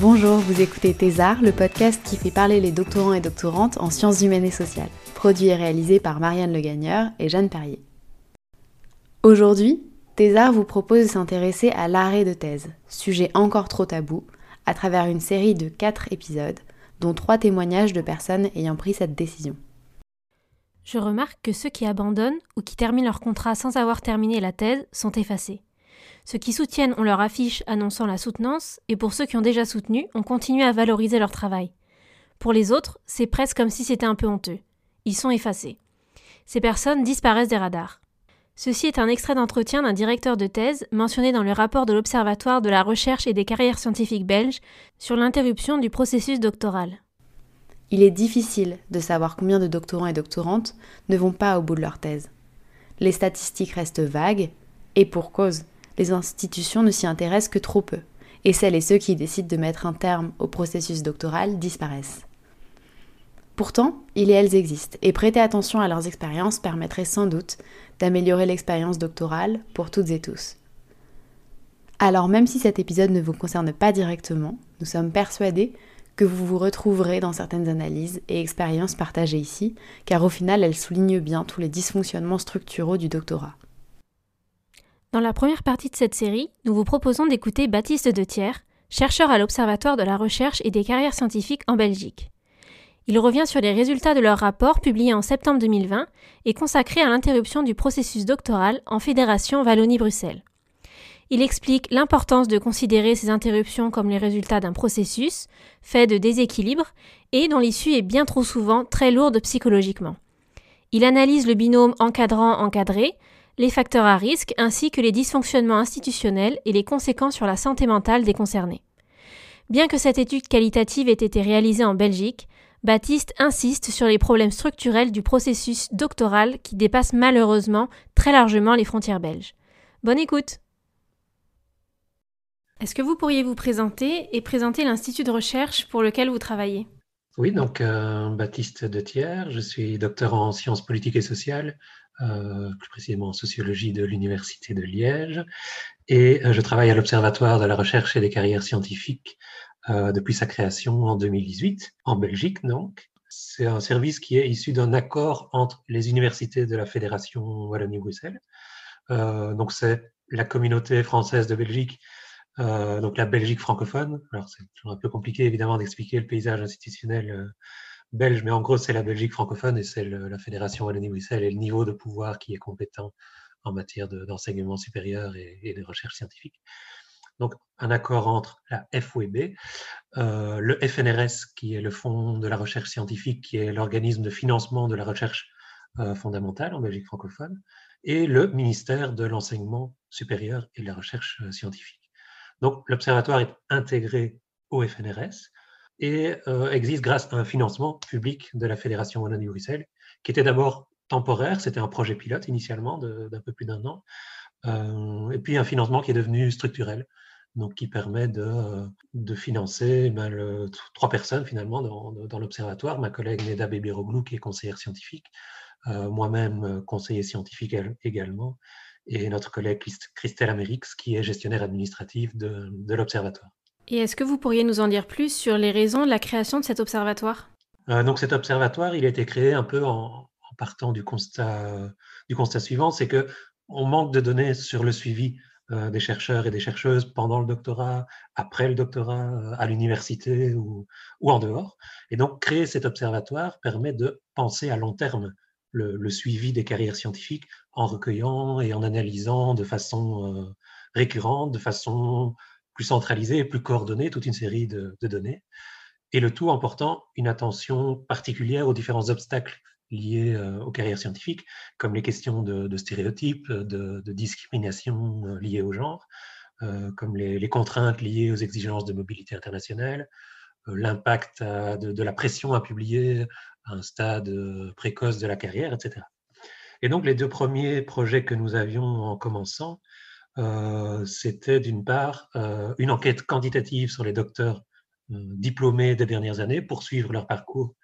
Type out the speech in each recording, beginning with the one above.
Bonjour, vous écoutez Thésard, le podcast qui fait parler les doctorants et doctorantes en sciences humaines et sociales, produit et réalisé par Marianne Le Gagneur et Jeanne Perrier. Aujourd'hui, Thésard vous propose de s'intéresser à l'arrêt de thèse, sujet encore trop tabou, à travers une série de 4 épisodes, dont 3 témoignages de personnes ayant pris cette décision. Je remarque que ceux qui abandonnent ou qui terminent leur contrat sans avoir terminé la thèse sont effacés. Ceux qui soutiennent ont leur affiche annonçant la soutenance, et pour ceux qui ont déjà soutenu, on continue à valoriser leur travail. Pour les autres, c'est presque comme si c'était un peu honteux. Ils sont effacés. Ces personnes disparaissent des radars. Ceci est un extrait d'entretien d'un directeur de thèse mentionné dans le rapport de l'Observatoire de la recherche et des carrières scientifiques belges sur l'interruption du processus doctoral. Il est difficile de savoir combien de doctorants et doctorantes ne vont pas au bout de leur thèse. Les statistiques restent vagues, et pour cause, les institutions ne s'y intéressent que trop peu, et celles et ceux qui décident de mettre un terme au processus doctoral disparaissent. Pourtant, ils et elles existent, et prêter attention à leurs expériences permettrait sans doute d'améliorer l'expérience doctorale pour toutes et tous. Alors même si cet épisode ne vous concerne pas directement, nous sommes persuadés que vous vous retrouverez dans certaines analyses et expériences partagées ici, car au final elles soulignent bien tous les dysfonctionnements structuraux du doctorat. Dans la première partie de cette série, nous vous proposons d'écouter Baptiste De Thiers, chercheur à l'Observatoire de la recherche et des carrières scientifiques en Belgique. Il revient sur les résultats de leur rapport publié en septembre 2020 et consacré à l'interruption du processus doctoral en Fédération Wallonie-Bruxelles. Il explique l'importance de considérer ces interruptions comme les résultats d'un processus fait de déséquilibre et dont l'issue est bien trop souvent très lourde psychologiquement. Il analyse le binôme encadrant-encadré, les facteurs à risque ainsi que les dysfonctionnements institutionnels et les conséquences sur la santé mentale des concernés. Bien que cette étude qualitative ait été réalisée en Belgique, Baptiste insiste sur les problèmes structurels du processus doctoral qui dépassent malheureusement très largement les frontières belges. Bonne écoute Est-ce que vous pourriez vous présenter et présenter l'institut de recherche pour lequel vous travaillez? Oui, donc euh, Baptiste De Thiers, je suis docteur en sciences politiques et sociales, euh, plus précisément en sociologie de l'Université de Liège, et euh, je travaille à l'Observatoire de la recherche et des carrières scientifiques euh, depuis sa création en 2018, en Belgique donc. C'est un service qui est issu d'un accord entre les universités de la Fédération Wallonie-Bruxelles. Euh, donc c'est la communauté française de Belgique euh, donc la Belgique francophone. Alors c'est toujours un peu compliqué évidemment d'expliquer le paysage institutionnel belge, mais en gros c'est la Belgique francophone et c'est la Fédération Wallonie-Bruxelles et le niveau de pouvoir qui est compétent en matière de- d'enseignement supérieur et, de recherche scientifique. Donc un accord entre la FWB, euh, le FNRS qui est le Fonds de la recherche scientifique, qui est l'organisme de financement de la recherche euh, fondamentale en Belgique francophone, et le ministère de l'enseignement supérieur et de la recherche euh, scientifique. Donc, l'Observatoire est intégré au FNRS et euh, existe grâce à un financement public de la Fédération Wallonie-Bruxelles, qui était d'abord temporaire, c'était un projet pilote initialement d'un peu plus d'un an, euh, et puis un financement qui est devenu structurel, donc qui permet de, euh, financer ben, le- trois personnes finalement dans, l'Observatoire, ma collègue Neda Bebiroglou, qui est conseillère scientifique, moi-même conseiller scientifique égal- également, et notre collègue Christ- Christelle Amérix, qui est gestionnaire administratif de, de l'Observatoire. Et est-ce que vous pourriez nous en dire plus sur les raisons de la création de cet observatoire? Euh, donc cet observatoire, il a été créé un peu en, partant du constat, du constat suivant, c'est que on manque de données sur le suivi euh, des chercheurs et des chercheuses pendant le doctorat, après le doctorat, euh, à l'université ou, en dehors. Et donc créer cet observatoire permet de penser à long terme le, suivi des carrières scientifiques en recueillant et en analysant de façon récurrente, de façon plus centralisée et plus coordonnée toute une série de, données et le tout en portant une attention particulière aux différents obstacles liées aux carrières scientifiques, comme les questions de, stéréotypes, de, discrimination liées au genre, comme les, contraintes liées aux exigences de mobilité internationale, l'impact de, la pression à publier à un stade précoce de la carrière, etc. Et donc les deux premiers projets que nous avions en commençant, c'était d'une part une enquête quantitative sur les docteurs diplômés des dernières années pour suivre leur parcours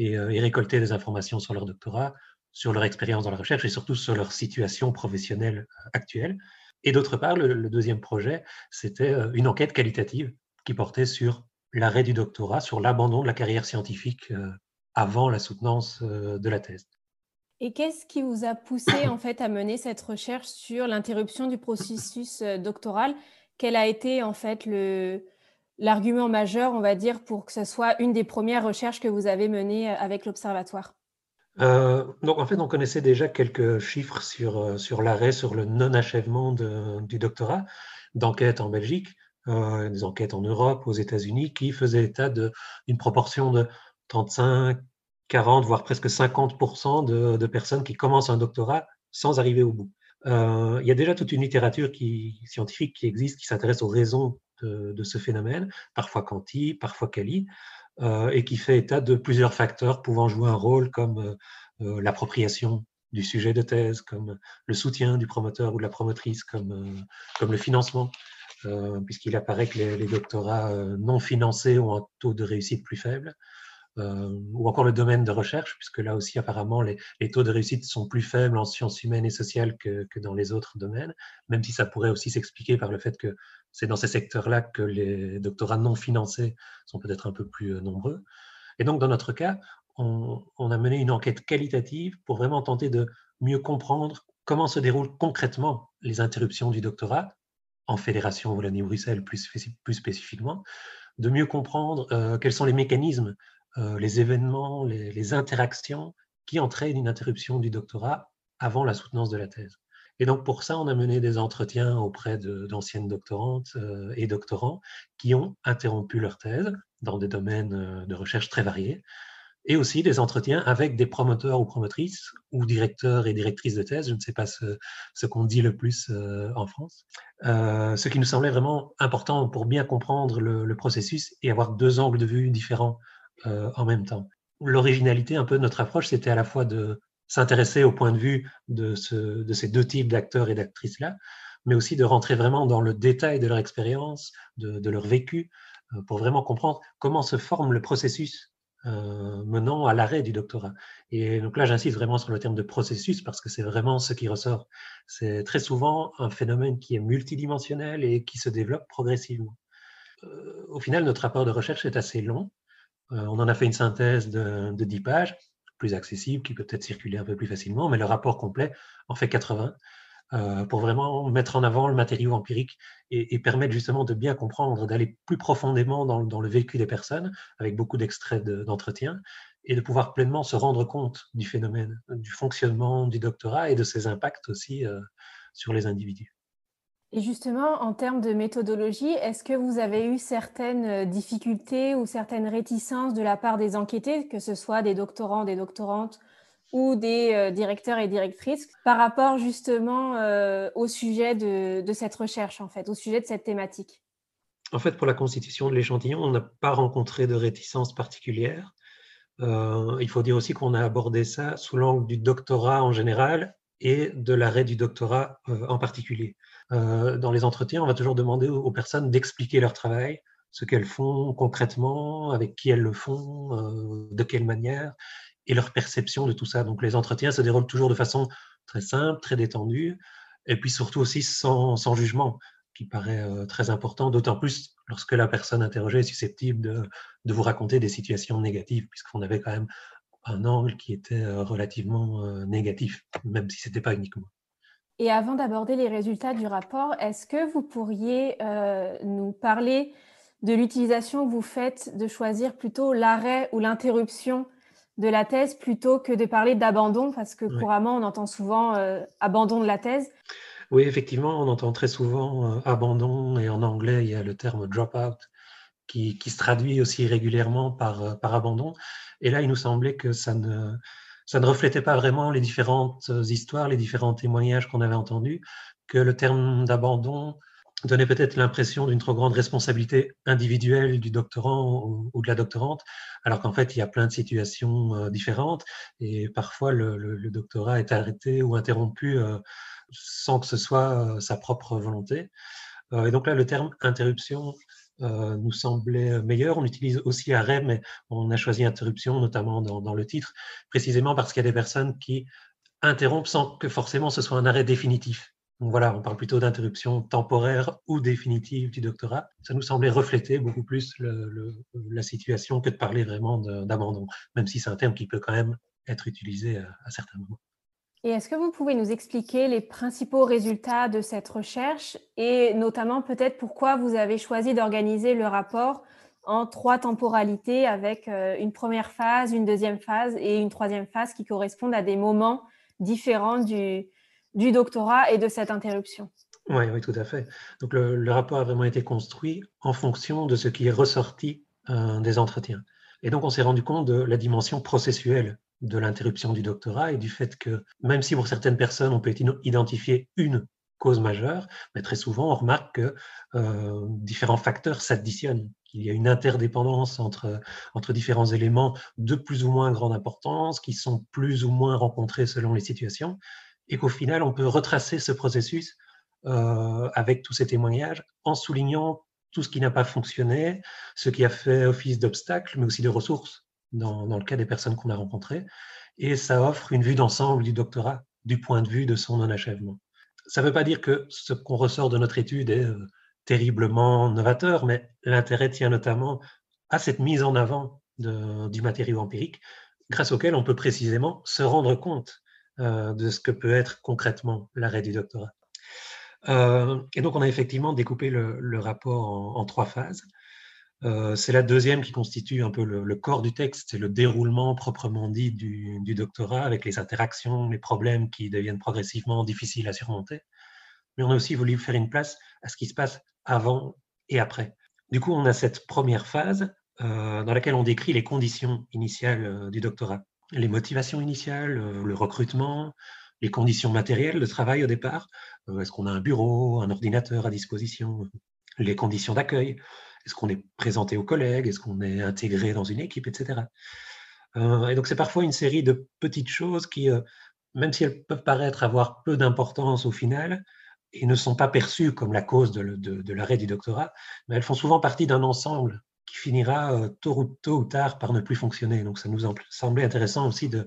euh, et, récolter des informations sur leur doctorat, sur leur expérience dans la recherche et surtout sur leur situation professionnelle euh, actuelle. Et d'autre part, le, deuxième projet, c'était euh, une enquête qualitative qui portait sur l'arrêt du doctorat, sur l'abandon de la carrière scientifique avant la soutenance de la thèse. Et qu'est-ce qui vous a poussé en fait à mener cette recherche sur l'interruption du processus doctoral? Quel a été en fait l'argument majeur, on va dire, pour que ce soit une des premières recherches que vous avez menées euh, avec l'Observatoire? Euh, donc en fait, on connaissait déjà quelques chiffres sur, euh, sur l'arrêt, sur le non-achèvement du doctorat, d'enquêtes en Belgique, des enquêtes en Europe, aux États-Unis, qui faisaient état d'une proportion de 35, 40, voire presque 50% de, personnes qui commencent un doctorat sans arriver au bout. il y a déjà toute une littérature qui, scientifique qui existe, qui s'intéresse aux raisons de, ce phénomène, parfois quanti, parfois quali, euh, et qui fait état de plusieurs facteurs pouvant jouer un rôle comme euh, euh, l'appropriation du sujet de thèse, comme le soutien du promoteur ou de la promotrice, comme, le financement, puisqu'il apparaît que les doctorats non financés ont un taux de réussite plus faible. Euh, ou encore le domaine de recherche, puisque là aussi apparemment les, taux de réussite sont plus faibles en sciences humaines et sociales que, dans les autres domaines, même si ça pourrait aussi s'expliquer par le fait que c'est dans ces secteurs-là que les doctorats non financés sont peut-être un peu plus euh, nombreux. Et donc dans notre cas, on, a mené une enquête qualitative pour vraiment tenter de mieux comprendre comment se déroulent concrètement les interruptions du doctorat en fédération Wallonie-Bruxelles plus, plus spécifiquement, de mieux comprendre euh, quels sont les mécanismes les événements, les, interactions qui entraînent une interruption du doctorat avant la soutenance de la thèse. Et donc pour ça, on a mené des entretiens auprès d'anciennes doctorantes euh, et doctorants qui ont interrompu leur thèse dans des domaines euh, de recherche très variés, et aussi des entretiens avec des promoteurs ou promotrices ou directeurs et directrices de thèse, je ne sais pas ce, qu'on dit le plus en France, ce qui nous semblait vraiment important pour bien comprendre le processus et avoir deux angles de vue différents euh, en même temps. L'originalité un peu de notre approche, c'était à la fois de s'intéresser au point de vue de, ces deux types d'acteurs et d'actrices-là, mais aussi de rentrer vraiment dans le détail de leur expérience, de, leur vécu, euh, pour vraiment comprendre comment se forme le processus euh, menant à l'arrêt du doctorat. Et donc là, j'insiste vraiment sur le terme de processus parce que c'est vraiment ce qui ressort. C'est très souvent un phénomène qui est multidimensionnel et qui se développe progressivement. au final, notre rapport de recherche est assez long. Euh, on en a fait une synthèse de, 10 pages, plus accessible, qui peut peut-être circuler un peu plus facilement, mais le rapport complet en fait 80 euh, pour vraiment mettre en avant le matériau empirique et, permettre justement de bien comprendre, d'aller plus profondément dans, le vécu des personnes, avec beaucoup d'extraits d'entretien, et de pouvoir pleinement se rendre compte du phénomène, du fonctionnement du doctorat et de ses impacts aussi euh, sur les individus. Et justement, en termes de méthodologie, est-ce que vous avez eu certaines euh, difficultés ou certaines réticences de la part des enquêtés, que ce soit des doctorants, des doctorantes ou des euh, directeurs et directrices, par rapport justement euh, au sujet de, cette recherche, en fait, au sujet de cette thématique? En fait, pour la constitution de l'échantillon, on n'a pas rencontré de réticences particulières. il faut dire aussi qu'on a abordé ça sous l'angle du doctorat en général et de l'arrêt du doctorat en particulier. Euh, dans les entretiens, on va toujours demander aux, personnes d'expliquer leur travail, ce qu'elles font concrètement, avec qui elles le font, euh, de quelle manière, et leur perception de tout ça. Donc les entretiens se déroulent toujours de façon très simple, très détendue, et puis surtout aussi sans, jugement, qui paraît euh, très important, d'autant plus lorsque la personne interrogée est susceptible de, de vous raconter des situations négatives, puisqu'on avait quand même un angle qui était relativement négatif, même si ce n'était pas uniquement. Et avant d'aborder les résultats du rapport, est-ce que vous pourriez euh, nous parler de l'utilisation que vous faites de choisir plutôt l'arrêt ou l'interruption de la thèse plutôt que de parler d'abandon? Parce que couramment, on entend souvent euh, abandon de la thèse. Oui, effectivement, on entend très souvent euh, abandon et en anglais, il y a le terme drop-out qui, qui, se traduit aussi régulièrement par, par abandon. Et là, il nous semblait que ça ne ça ne reflétait pas vraiment les différentes histoires, les différents témoignages qu'on avait entendus, que le terme d'abandon donnait peut-être l'impression d'une trop grande responsabilité individuelle du doctorant ou, de la doctorante, alors qu'en fait, il y a plein de situations euh, différentes et parfois le, doctorat est arrêté ou interrompu euh, sans que ce soit euh, sa propre volonté. et donc là, le terme interruption nous semblait meilleur. On utilise aussi arrêt, mais on a choisi interruption, notamment dans, le titre, précisément parce qu'il y a des personnes qui interrompent sans que forcément ce soit un arrêt définitif. Donc voilà, on parle plutôt d'interruption temporaire ou définitive du doctorat. Ça nous semblait refléter beaucoup plus la situation que de parler vraiment d'abandon, même si c'est un terme qui peut quand même être utilisé à, certains moments. Et est-ce que vous pouvez nous expliquer les principaux résultats de cette recherche et notamment peut-être pourquoi vous avez choisi d'organiser le rapport en trois temporalités avec euh, une première phase, une deuxième phase et une troisième phase qui correspondent à des moments différents du, doctorat et de cette interruption? Oui, oui, tout à fait. Donc le, rapport a vraiment été construit en fonction de ce qui est ressorti euh, des entretiens. Et donc on s'est rendu compte de la dimension processuelle de l'interruption du doctorat et du fait que même si pour certaines personnes on peut identifier une cause majeure, mais très souvent on remarque que euh, différents facteurs s'additionnent, qu'il y a une interdépendance entre, entre différents éléments de plus ou moins grande importance, qui sont plus ou moins rencontrés selon les situations, et qu'au final, on peut retracer ce processus euh, avec tous ces témoignages en soulignant tout ce qui n'a pas fonctionné, ce qui a fait office d'obstacle, mais aussi de ressources dans, le cas des personnes qu'on a rencontrées. Et ça offre une vue d'ensemble du doctorat du point de vue de son non-achèvement. Ça ne veut pas dire que ce qu'on ressort de notre étude est euh, terriblement novateur, mais l'intérêt tient notamment à cette mise en avant du matériau empirique, grâce auquel on peut précisément se rendre compte euh, de ce que peut être concrètement l'arrêt du doctorat. Euh, et donc, on a effectivement découpé le, rapport en, trois phases. Euh, c'est la deuxième qui constitue un peu le, corps du texte, c'est le déroulement proprement dit du, doctorat avec les interactions, les problèmes qui deviennent progressivement difficiles à surmonter. Mais on a aussi voulu faire une place à ce qui se passe avant et après. Du coup, on a cette première phase dans laquelle on décrit les conditions initiales du doctorat les motivations initiales, euh, le recrutement, les conditions matérielles de travail au départ. Euh, est-ce qu'on a un bureau, un ordinateur à disposition? Les conditions d'accueil. Est-ce qu'on est présenté aux collègues? Est-ce qu'on est intégré dans une équipe, etc. Euh, et donc c'est parfois une série de petites choses qui, même si elles peuvent paraître avoir peu d'importance au final, et ne sont pas perçues comme la cause de l'arrêt du doctorat, mais elles font souvent partie d'un ensemble qui finira euh, tôt, ou, tôt ou tard par ne plus fonctionner. Donc ça nous semblait intéressant aussi de,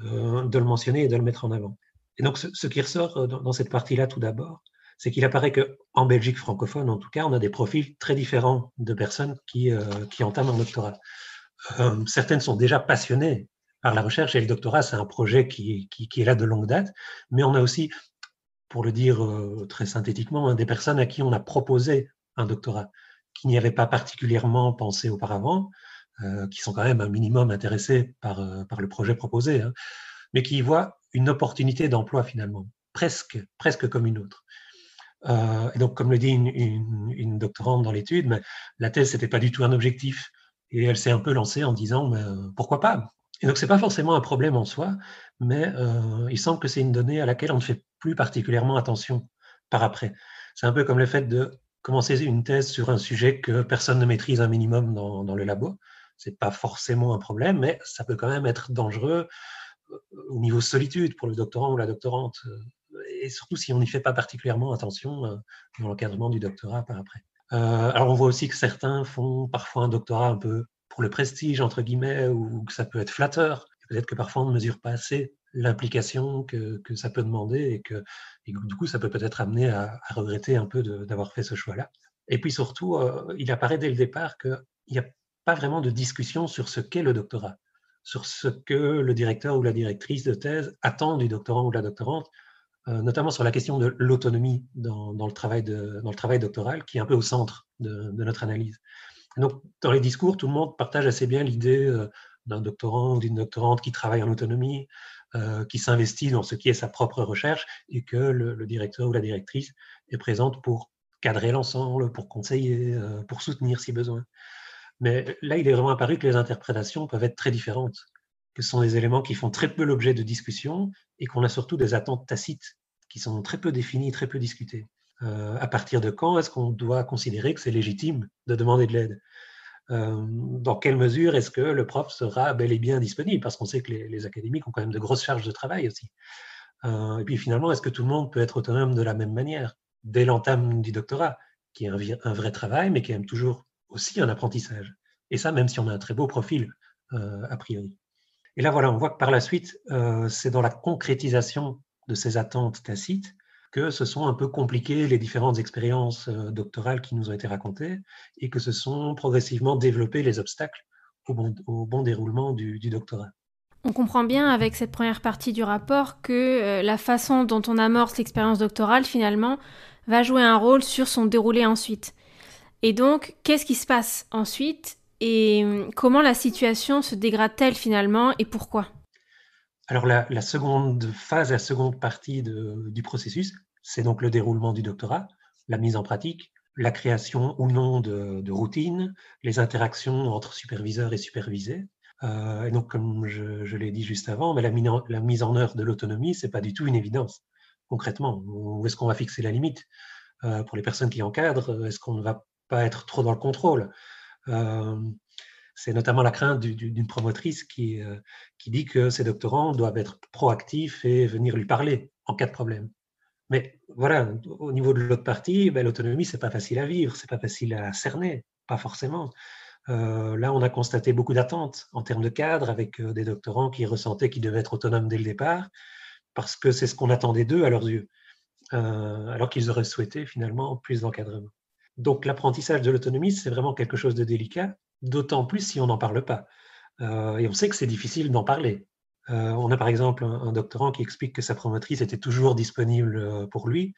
le mentionner et de le mettre en avant. Et donc ce, qui ressort euh, dans, cette partie-là tout d'abord, c'est qu'il apparaît qu'en Belgique francophone, en tout cas, on a des profils très différents de personnes qui, euh, entament un doctorat. certaines sont déjà passionnées par la recherche et le doctorat, c'est un projet qui, est là de longue date, mais on a aussi, pour le dire très synthétiquement, hein, des personnes à qui on a proposé un doctorat qui n'y avaient pas particulièrement pensé auparavant, euh, qui sont quand même un minimum intéressés par, euh, par le projet proposé, hein, mais qui y voient une opportunité d'emploi finalement, presque, presque comme une autre. Euh, et donc, comme le dit une, doctorante dans l'étude, mais la thèse, c'était pas du tout un objectif. Et elle s'est un peu lancée en disant, mais, pourquoi pas? Et donc, c'est pas forcément un problème en soi, mais il semble que c'est une donnée à laquelle on ne fait plus particulièrement attention par après. C'est un peu comme le fait de commencer une thèse sur un sujet que personne ne maîtrise un minimum dans, dans le labo. Ce n'est pas forcément un problème, mais ça peut quand même être dangereux euh, au niveau solitude pour le doctorant ou la doctorante, euh, et surtout si on n'y fait pas particulièrement attention euh, dans l'encadrement du doctorat par après. alors on voit aussi que certains font parfois un doctorat un peu pour le prestige, entre guillemets, ou que ça peut être flatteur. Peut-être que parfois on ne mesure pas assez l'implication que, que, ça peut demander et que, du coup, ça peut peut-être amener à, regretter un peu d'avoir fait ce choix-là. Et puis surtout, euh, il apparaît dès le départ qu'il n'y a pas vraiment de discussion sur ce qu'est le doctorat, sur ce que le directeur ou la directrice de thèse attend du doctorant ou de la doctorante, euh, notamment sur la question de l'autonomie dans, le travail dans le travail doctoral, qui est un peu au centre de, notre analyse. Donc, dans les discours, tout le monde partage assez bien l'idée euh, d'un doctorant ou d'une doctorante qui travaille en autonomie, euh, qui s'investit dans ce qui est sa propre recherche et que le, directeur ou la directrice est présente pour cadrer l'ensemble, pour conseiller, euh, pour soutenir si besoin. Mais là, il est vraiment apparu que les interprétations peuvent être très différentes que ce sont des éléments qui font très peu l'objet de discussion et qu'on a surtout des attentes tacites qui sont très peu définies, très peu discutées. Euh, à partir de quand est-ce qu'on doit considérer que c'est légitime de demander de l'aide? Euh, Dans quelle mesure est-ce que le prof sera bel et bien disponible? Parce qu'on sait que les, académiques ont quand même de grosses charges de travail aussi. Euh, et puis finalement, est-ce que tout le monde peut être autonome de la même manière? Dès l'entame du doctorat, qui est un, vrai travail, mais qui est même toujours aussi un apprentissage Et ça, même si on a un très beau profil, a priori. Et là, voilà, on voit que par la suite, c'est dans la concrétisation de ces attentes tacites que se sont un peu compliquées les différentes expériences euh, doctorales qui nous ont été racontées et que se sont progressivement développés les obstacles au bon, déroulement du, doctorat. On comprend bien avec cette première partie du rapport que euh, la façon dont on amorce l'expérience doctorale, finalement, va jouer un rôle sur son déroulé ensuite. Et donc, qu'est-ce qui se passe ensuite? Et hum, comment la situation se dégrade-t-elle finalement et pourquoi? Alors la, seconde phase, la seconde partie du processus, c'est donc le déroulement du doctorat, la mise en pratique, la création ou non de, routines, les interactions entre superviseurs et supervisés. Euh, et donc, comme je, l'ai dit juste avant, mais la, la, mise en œuvre de l'autonomie, c'est pas du tout une évidence. Concrètement, où est-ce qu'on va fixer la limite? Euh, Pour les personnes qui encadrent, est-ce qu'on ne va pas être trop dans le contrôle? euh, c'est notamment la crainte d'une promotrice qui, euh, qui dit que ses doctorants doivent être proactifs et venir lui parler en cas de problème. Mais voilà, au niveau de l'autre partie, ben, l'autonomie, c'est pas facile à vivre, c'est pas facile à cerner, pas forcément. Euh, là, on a constaté beaucoup d'attentes en termes de cadre avec euh, des doctorants qui ressentaient qu'ils devaient être autonomes dès le départ, parce que c'est ce qu'on attendait d'eux à leurs yeux, alors qu'ils auraient souhaité finalement plus d'encadrement. Donc l'apprentissage de l'autonomie, c'est vraiment quelque chose de délicat, d'autant plus si on n'en parle pas. Euh, et on sait que c'est difficile d'en parler. Euh, on a par exemple un, doctorant qui explique que sa promotrice était toujours disponible euh, pour lui,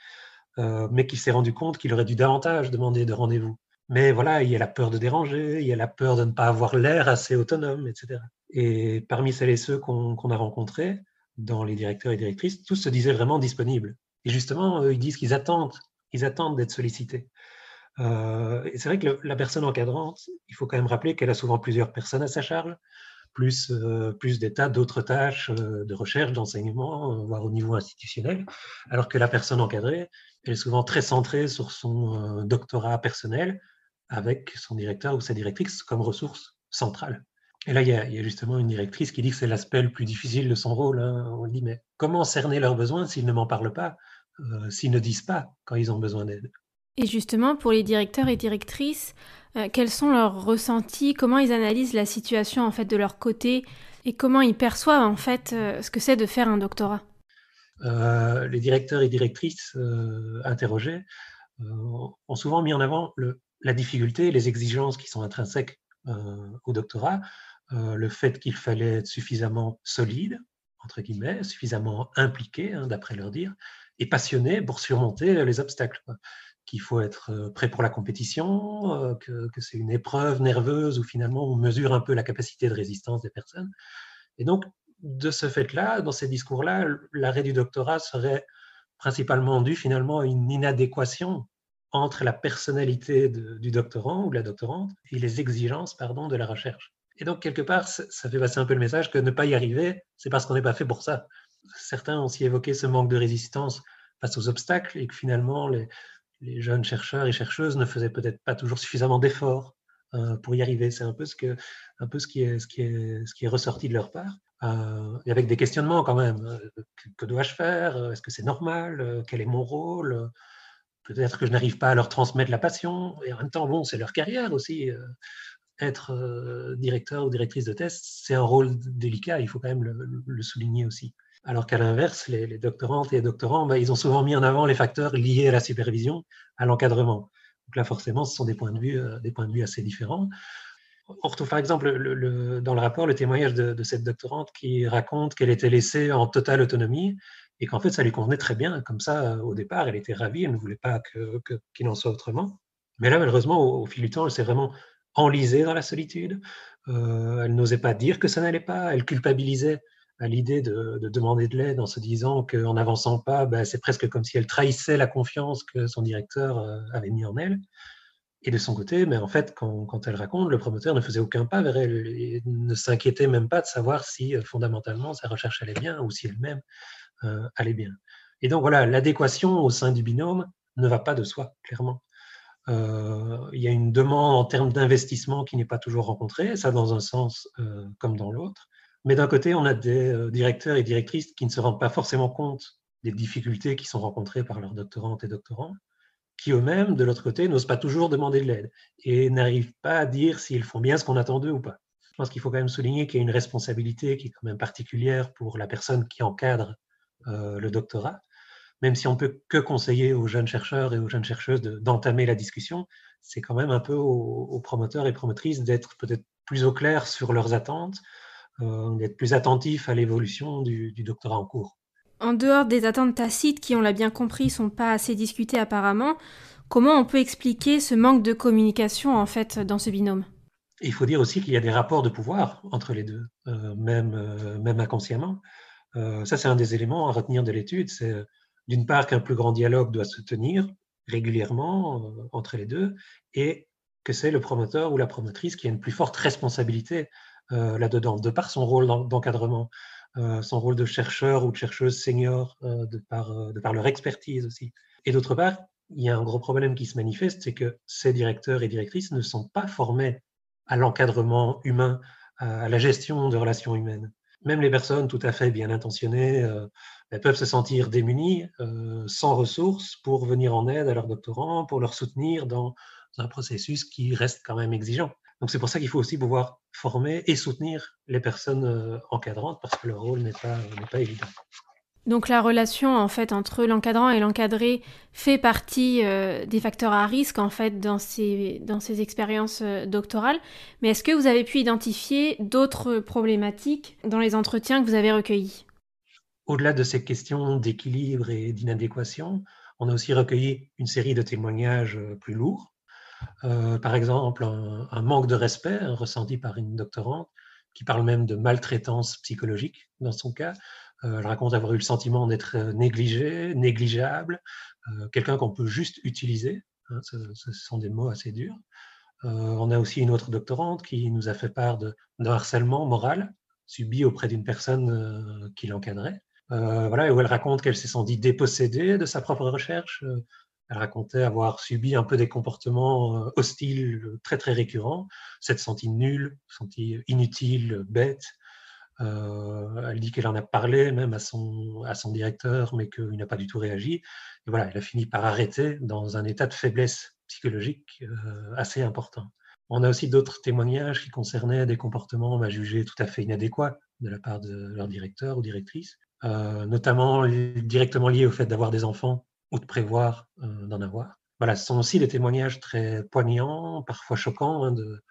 mais qui s'est rendu compte qu'il aurait dû davantage demander de rendez-vous. Mais voilà, il y a la peur de déranger, il y a la peur de ne pas avoir l'air assez autonome, etc. Et parmi celles et ceux qu'on a rencontrés, dans les directeurs et directrices, tous se disaient vraiment disponibles. Et justement, ils disent qu'ils attendent, ils attendent d'être sollicités. Euh, c'est vrai que la personne encadrante, il faut quand même rappeler qu'elle a souvent plusieurs personnes à sa charge, plus, euh, plus des tas d'autres tâches euh, de recherche, d'enseignement, voire au niveau institutionnel, alors que la personne encadrée, elle est souvent très centrée sur son doctorat personnel, avec son directeur ou sa directrice comme ressource centrale. Et là, il y, a, justement une directrice qui dit que c'est l'aspect le plus difficile de son rôle. Hein. On dit, mais comment cerner leurs besoins s'ils ne m'en parlent pas, s'ils ne disent pas quand ils ont besoin d'aide? Et justement, pour les directeurs et directrices, euh, quels sont leurs ressentis? Comment ils analysent la situation en fait de leur côté? Et comment ils perçoivent en fait euh, ce que c'est de faire un doctorat? Euh, Les directeurs et directrices interrogés ont souvent mis en avant la difficulté, les exigences qui sont intrinsèques au doctorat, le fait qu'il fallait être suffisamment solide, entre guillemets, suffisamment impliqué, hein, d'après leur dire, et passionné pour surmonter les obstacles qu'il faut être euh, prêt pour la compétition, euh, que, c'est une épreuve nerveuse où finalement on mesure un peu la capacité de résistance des personnes. Et donc, de ce fait-là, dans ces discours-là, l'arrêt du doctorat serait principalement dû finalement à une inadéquation entre la personnalité du doctorant ou de la doctorante et les exigences pardon, de la recherche. Et donc, quelque part, ça fait passer un peu le message que ne pas y arriver, c'est parce qu'on n'est pas fait pour ça. Certains ont aussi évoqué ce manque de résistance face aux obstacles et que finalement, les, les jeunes chercheurs et chercheuses ne faisaient peut-être pas toujours suffisamment d'efforts euh, pour y arriver. C'est un peu ce, qui, est, ressorti de leur part. Euh, avec des questionnements quand même. Euh, que, dois-je faire? Est-ce que c'est normal? Quel est mon rôle? Peut-être que je n'arrive pas à leur transmettre la passion. Et en même temps, bon, c'est leur carrière aussi. être directeur ou directrice de thèse, c'est un rôle délicat. Il faut quand même le souligner aussi. Alors qu'à l'inverse, les, doctorantes et les doctorants, ben, ils ont souvent mis en avant les facteurs liés à la supervision, à l'encadrement. Donc là, forcément, ce sont des points de vue, euh, des points de vue assez différents. On retrouve par exemple dans le rapport le témoignage de, cette doctorante qui raconte qu'elle était laissée en totale autonomie et qu'en fait ça lui convenait très bien. Comme ça, au départ, elle était ravie, elle ne voulait pas qu'il en soit autrement. Mais là, malheureusement, au, fil du temps, elle s'est vraiment enlisée dans la solitude. Euh, elle n'osait pas dire que ça n'allait pas, elle culpabilisait à l'idée de, demander de l'aide en se disant qu'en n'avançant pas, ben, c'est presque comme si elle trahissait la confiance que son directeur euh, avait mis en elle. Et de son côté, mais en fait, quand, elle raconte, le promoteur ne faisait aucun pas vers elle et ne s'inquiétait même pas de savoir si fondamentalement sa recherche allait bien ou si elle-même allait bien. Et donc voilà, l'adéquation au sein du binôme ne va pas de soi, clairement. il y a une demande en termes d'investissement qui n'est pas toujours rencontrée, ça dans un sens comme dans l'autre. Mais d'un côté, on a des directeurs et directrices qui ne se rendent pas forcément compte des difficultés qui sont rencontrées par leurs doctorantes et doctorants, qui eux-mêmes, de l'autre côté, n'osent pas toujours demander de l'aide et n'arrivent pas à dire s'ils font bien ce qu'on attend d'eux ou pas. Je pense qu'il faut quand même souligner qu'il y a une responsabilité qui est quand même particulière pour la personne qui encadre euh, le doctorat, même si on peut que conseiller aux jeunes chercheurs et aux jeunes chercheuses d'entamer la discussion, c'est quand même un peu aux, promoteurs et promotrices d'être peut-être plus au clair sur leurs attentes, euh, d'être plus attentifs à l'évolution du doctorat en cours. En dehors des attentes tacites qui, on l'a bien compris, sont pas assez discutées apparemment, comment on peut expliquer ce manque de communication en fait dans ce binôme? Il faut dire aussi qu'il y a des rapports de pouvoir entre les deux, euh, même, euh, même inconsciemment. Euh, ça, c'est un des éléments à retenir de l'étude. C'est d'une part qu'un plus grand dialogue doit se tenir régulièrement entre les deux et que c'est le promoteur ou la promotrice qui a une plus forte responsabilité là-dedans, de par son rôle d'encadrement. Euh, son rôle de chercheur ou de chercheuse senior euh, de, par, euh, leur expertise aussi. Et d'autre part, il y a un gros problème qui se manifeste, c'est que ces directeurs et directrices ne sont pas formés à l'encadrement humain, à la gestion de relations humaines. Même les personnes tout à fait bien intentionnées elles peuvent se sentir démunies, sans ressources pour venir en aide à leurs doctorants, pour leur soutenir dans un processus qui reste quand même exigeant. Donc c'est pour ça qu'il faut aussi pouvoir former et soutenir les personnes euh, encadrantes parce que leur rôle n'est pas, pas évident. Donc la relation en fait entre l'encadrant et l'encadré fait partie euh, des facteurs à risque en fait dans ces, dans ces expériences euh, doctorales. Mais est-ce que vous avez pu identifier d'autres problématiques dans les entretiens que vous avez recueillis? Au-delà de ces questions d'équilibre et d'inadéquation, on a aussi recueilli une série de témoignages plus lourds euh, par exemple, un, manque de respect ressenti par une doctorante qui parle même de maltraitance psychologique dans son cas. Euh, elle raconte avoir eu le sentiment d'être négligé, négligeable, euh, quelqu'un qu'on peut juste utiliser. Hein, ce, sont des mots assez durs. on a aussi une autre doctorante qui nous a fait part de, harcèlement moral subi auprès d'une personne qui l'encadrait. voilà, où elle raconte qu'elle s'est sentie dépossédée de sa propre recherche, elle racontait avoir subi un peu des comportements euh, hostiles très très récurrents, s'être sentie nulle, sentie inutile, bête. Euh, elle dit qu'elle en a parlé même à son, à son directeur, mais qu'il n'a pas du tout réagi. Et voilà, elle a fini par arrêter dans un état de faiblesse psychologique euh, assez important. On a aussi d'autres témoignages qui concernaient des comportements bah, jugés tout à fait inadéquats de la part de leur directeur ou directrice, notamment directement liés au fait d'avoir des enfants ou de prévoir euh, d'en avoir. Voilà, ce sont aussi des témoignages très poignants, parfois choquants, hein, de,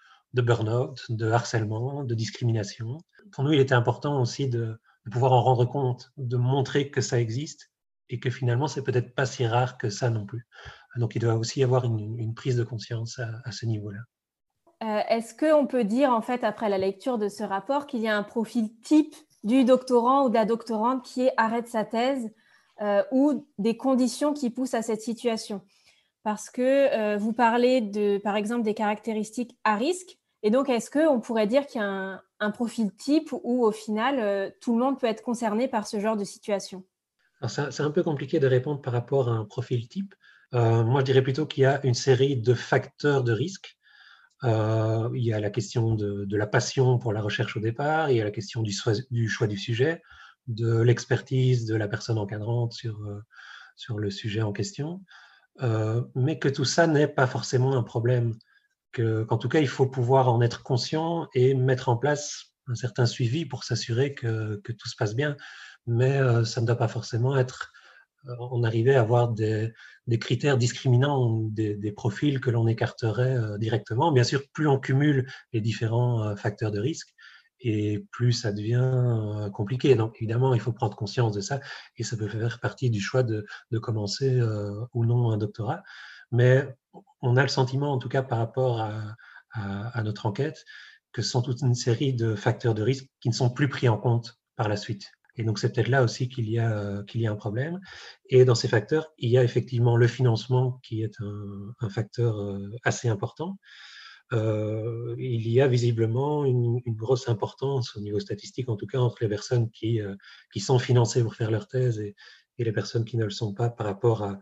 burn-out, de harcèlement, de discrimination. Pour nous, il était important aussi de, pouvoir en rendre compte, de montrer que ça existe et que finalement, c'est peut-être pas si rare que ça non plus. Donc, il doit aussi y avoir une, prise de conscience à, ce niveau-là. Euh, est-ce qu'on peut dire, en fait, après la lecture de ce rapport, qu'il y a un profil type du doctorant ou de la doctorante qui arrête sa thèse euh, ou des conditions qui poussent à cette situation. Parce que euh, vous parlez de, par exemple, des caractéristiques à risque. Et donc, est-ce qu'on pourrait dire qu'il y a un, profil type où, au final, euh, tout le monde peut être concerné par ce genre de situation? C'est un peu compliqué de répondre par rapport à un profil type. moi, je dirais plutôt qu'il y a une série de facteurs de risque. il y a la question de, la passion pour la recherche au départ, il y a la question du choix du sujet, de l'expertise de la personne encadrante sur, euh, sur le sujet en question, euh, mais que tout ça n'est pas forcément un problème, qu'en tout cas, il faut pouvoir en être conscient et mettre en place un certain suivi pour s'assurer que, que, tout se passe bien, mais euh, ça ne doit pas forcément être on arrivait à avoir des, des critères discriminants, des, des, profils que l'on écarterait directement. Bien sûr, plus on cumule les différents facteurs de risque, et plus ça devient euh, compliqué. Donc évidemment, il faut prendre conscience de ça et ça peut faire partie du choix de, de commencer euh, ou non un doctorat. Mais on a le sentiment, en tout cas par rapport à, à, notre enquête, que ce sont toute une série de facteurs de risque qui ne sont plus pris en compte par la suite. Et donc, c'est peut-être là aussi qu'il y, a, qu'il y a un problème. Et dans ces facteurs, il y a effectivement le financement qui est un, facteur assez important. Il y a visiblement une, grosse importance au niveau statistique, en tout cas entre les personnes qui, qui sont financées pour faire leur thèse et, les personnes qui ne le sont pas par rapport à,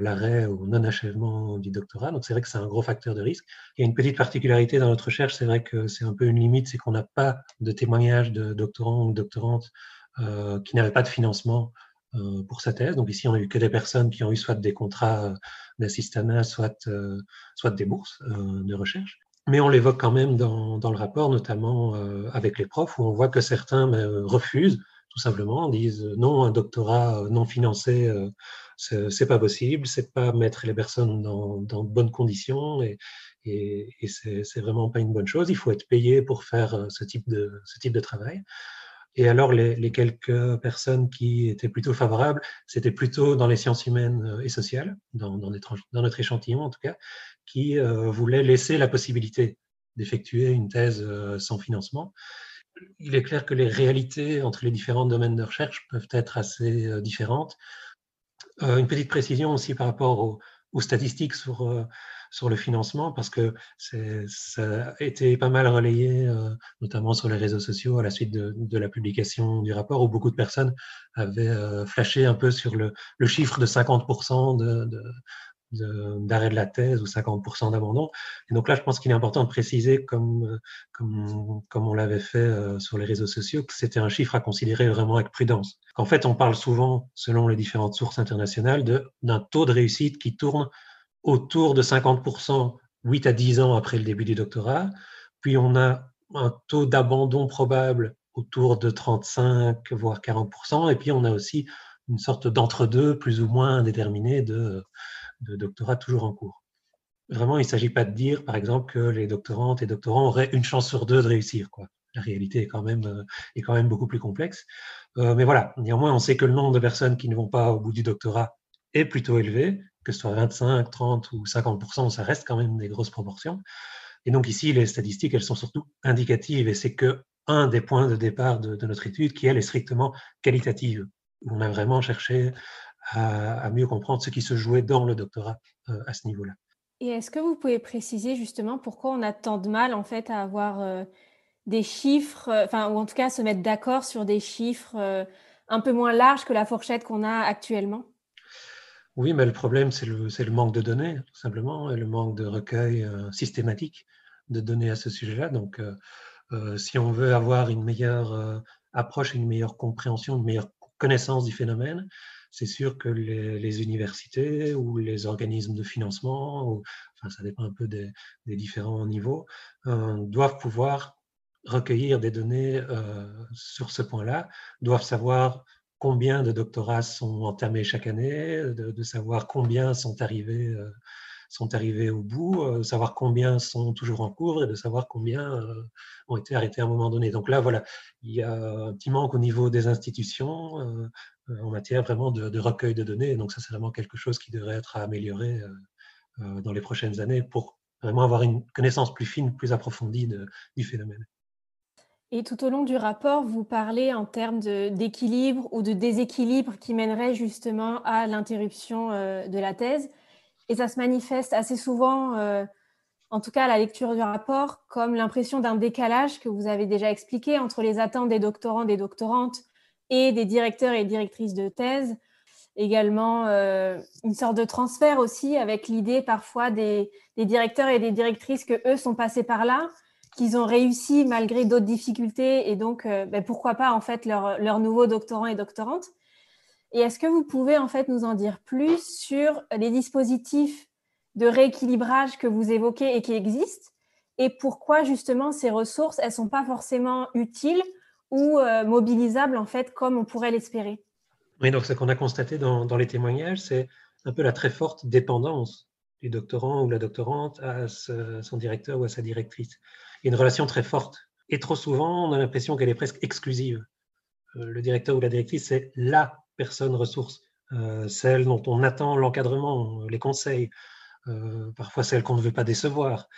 l'arrêt ou non-achèvement du doctorat. Donc c'est vrai que c'est un gros facteur de risque. Il y a une petite particularité dans notre recherche, c'est vrai que c'est un peu une limite, c'est qu'on n'a pas de témoignages de doctorants ou doctorantes euh, qui n'avaient pas de financement euh, pour sa thèse. Donc ici, on n'a eu que des personnes qui ont eu soit des contrats euh, d'assistanat, soit, euh, soit des bourses euh, de recherche. Mais on l'évoque quand même dans, dans, le rapport, notamment avec les profs, où on voit que certains ben, refusent tout simplement, disent non, un doctorat non financé, c'est pas possible, c'est pas mettre les personnes dans, dans de bonnes conditions et, et, et c'est vraiment pas une bonne chose. Il faut être payé pour faire euh, ce type de, ce type de travail. Et alors, les, quelques personnes qui étaient plutôt favorables, c'était plutôt dans les sciences humaines euh, et sociales, dans, notre, échantillon en tout cas, qui euh, voulaient laisser la possibilité d'effectuer une thèse euh, sans financement. Il est clair que les réalités entre les différents domaines de recherche peuvent être assez différentes. Une petite précision aussi par rapport aux, statistiques sur, sur le financement, parce que ça a été pas mal relayé, euh, notamment sur les réseaux sociaux, à la suite de, la publication du rapport, où beaucoup de personnes avaient flashé un peu sur le, le chiffre de 50% de, de, d'arrêt de, la thèse ou 50% d'abandon. Et donc là, je pense qu'il est important de préciser, comme, comme, comme on l'avait fait euh, sur les réseaux sociaux, que c'était un chiffre à considérer vraiment avec prudence. En fait, on parle souvent, selon les différentes sources internationales, d'un taux de réussite qui tourne autour de 50% 8 à 10 ans après le début du doctorat. Puis on a un taux d'abandon probable autour de 35 voire 40%. Et puis on a aussi une sorte d'entre-deux plus ou moins indéterminé de de doctorat toujours en cours. Vraiment, il ne s'agit pas de dire, par exemple, que les doctorantes et doctorants auraient une chance sur deux de réussir. La réalité est quand même, euh, est quand même beaucoup plus complexe. Euh, mais voilà, néanmoins, on sait que le nombre de personnes qui ne vont pas au bout du doctorat est plutôt élevé, que ce soit 25, 30 ou 50% ça reste quand même des grosses proportions. Et donc ici, les statistiques, elles sont surtout indicatives et c'est que un des points de départ de, notre étude qui, elle, est strictement qualitative. On a vraiment cherché à, mieux comprendre ce qui se jouait dans le doctorat euh, à ce niveau-là. Et est-ce que vous pouvez préciser justement pourquoi on a tant de mal en fait à avoir euh, des chiffres, euh, enfin ou en tout cas se mettre d'accord sur des chiffres un peu moins larges que la fourchette qu'on a actuellement? Oui, mais le problème c'est le, manque de données tout simplement et le manque de recueil systématique de données à ce sujet-là. Donc si on veut avoir une meilleure approche, une meilleure compréhension, une meilleure connaissance du phénomène, c'est sûr que les, universités ou les organismes de financement, ou, enfin, ça dépend un peu des, différents niveaux, euh, doivent pouvoir recueillir des données euh, sur ce point-là, doivent savoir combien de doctorats sont entamés chaque année, de, savoir combien sont arrivés, euh, sont arrivés au bout, savoir combien sont toujours en cours et de savoir combien ont été arrêtés à un moment donné. Donc là, voilà, il y a un petit manque au niveau des institutions, euh, en matière vraiment de, recueil de données. donc ça, c'est vraiment quelque chose qui devrait être amélioré euh, euh, dans les prochaines années pour vraiment avoir une connaissance plus fine, plus approfondie du phénomène. Et tout au long du rapport, vous parlez en termes d'équilibre ou de déséquilibre qui mènerait justement à l'interruption de la thèse. Et ça se manifeste assez souvent, en tout cas à la lecture du rapport, comme l'impression d'un décalage que vous avez déjà expliqué entre les attentes des doctorants, des doctorantes, et des directeurs et directrices de thèse. Également, euh, une sorte de transfert aussi avec l'idée parfois des, directeurs et des directrices que eux sont passés par là, qu'ils ont réussi malgré d'autres difficultés et donc euh, ben, pourquoi pas en fait leurs leur nouveaux doctorants et doctorantes. Et est-ce que vous pouvez en fait nous en dire plus sur les dispositifs de rééquilibrage que vous évoquez et qui existent et pourquoi justement ces ressources elles sont pas forcément utiles ou euh, mobilisable en fait comme on pourrait l'espérer? Oui, donc ce qu'on a constaté dans, dans les témoignages, c'est un peu la très forte dépendance du doctorant ou la doctorante à son directeur ou à sa directrice. Il une relation très forte. Et trop souvent, on a l'impression qu'elle est presque exclusive. Euh, le directeur ou la directrice, c'est la personne ressource, euh, celle dont on attend l'encadrement, les conseils, euh, parfois celle qu'on ne veut pas décevoir.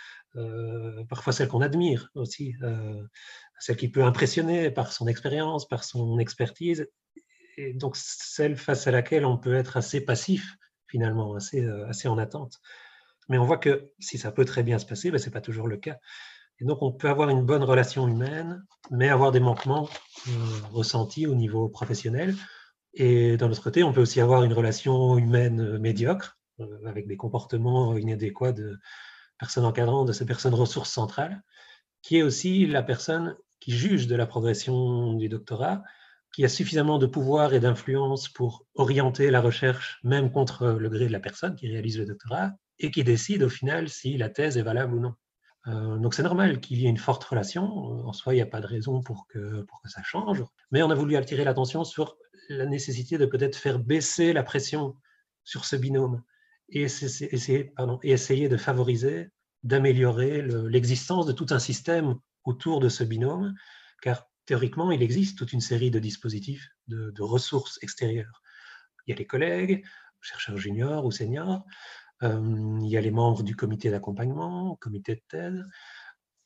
parfois celle qu'on admire aussi, celle qui peut impressionner par son expérience, par son expertise, et donc celle face à laquelle on peut être assez passif finalement, assez, assez en attente. Mais on voit que si ça peut très bien se passer, ben, ce n'est pas toujours le cas. Donc, on peut avoir une bonne relation humaine, mais avoir des manquements euh, ressentis au niveau professionnel. Et d'un autre côté, on peut aussi avoir une relation humaine euh, médiocre, euh, avec des comportements inadéquats de personnes encadrantes, de ces personnes ressources centrales, qui est aussi la personne qui juge de la progression du doctorat, qui a suffisamment de pouvoir et d'influence pour orienter la recherche, même contre le gré de la personne qui réalise le doctorat, et qui décide au final si la thèse est valable ou non. Euh, donc c'est normal qu'il y ait une forte relation. En soi, il n'y a pas de raison pour que, pour que ça change. Mais on a voulu attirer l'attention sur la nécessité de peut-être faire baisser la pression sur ce binôme et essayer, pardon, et essayer de favoriser, d'améliorer l'existence de tout un système autour de ce binôme, car théoriquement, il existe toute une série de dispositifs, de, de ressources extérieures. Il y a les collègues, chercheurs juniors ou seniors, il y a les membres du comité d'accompagnement, comité de thèse.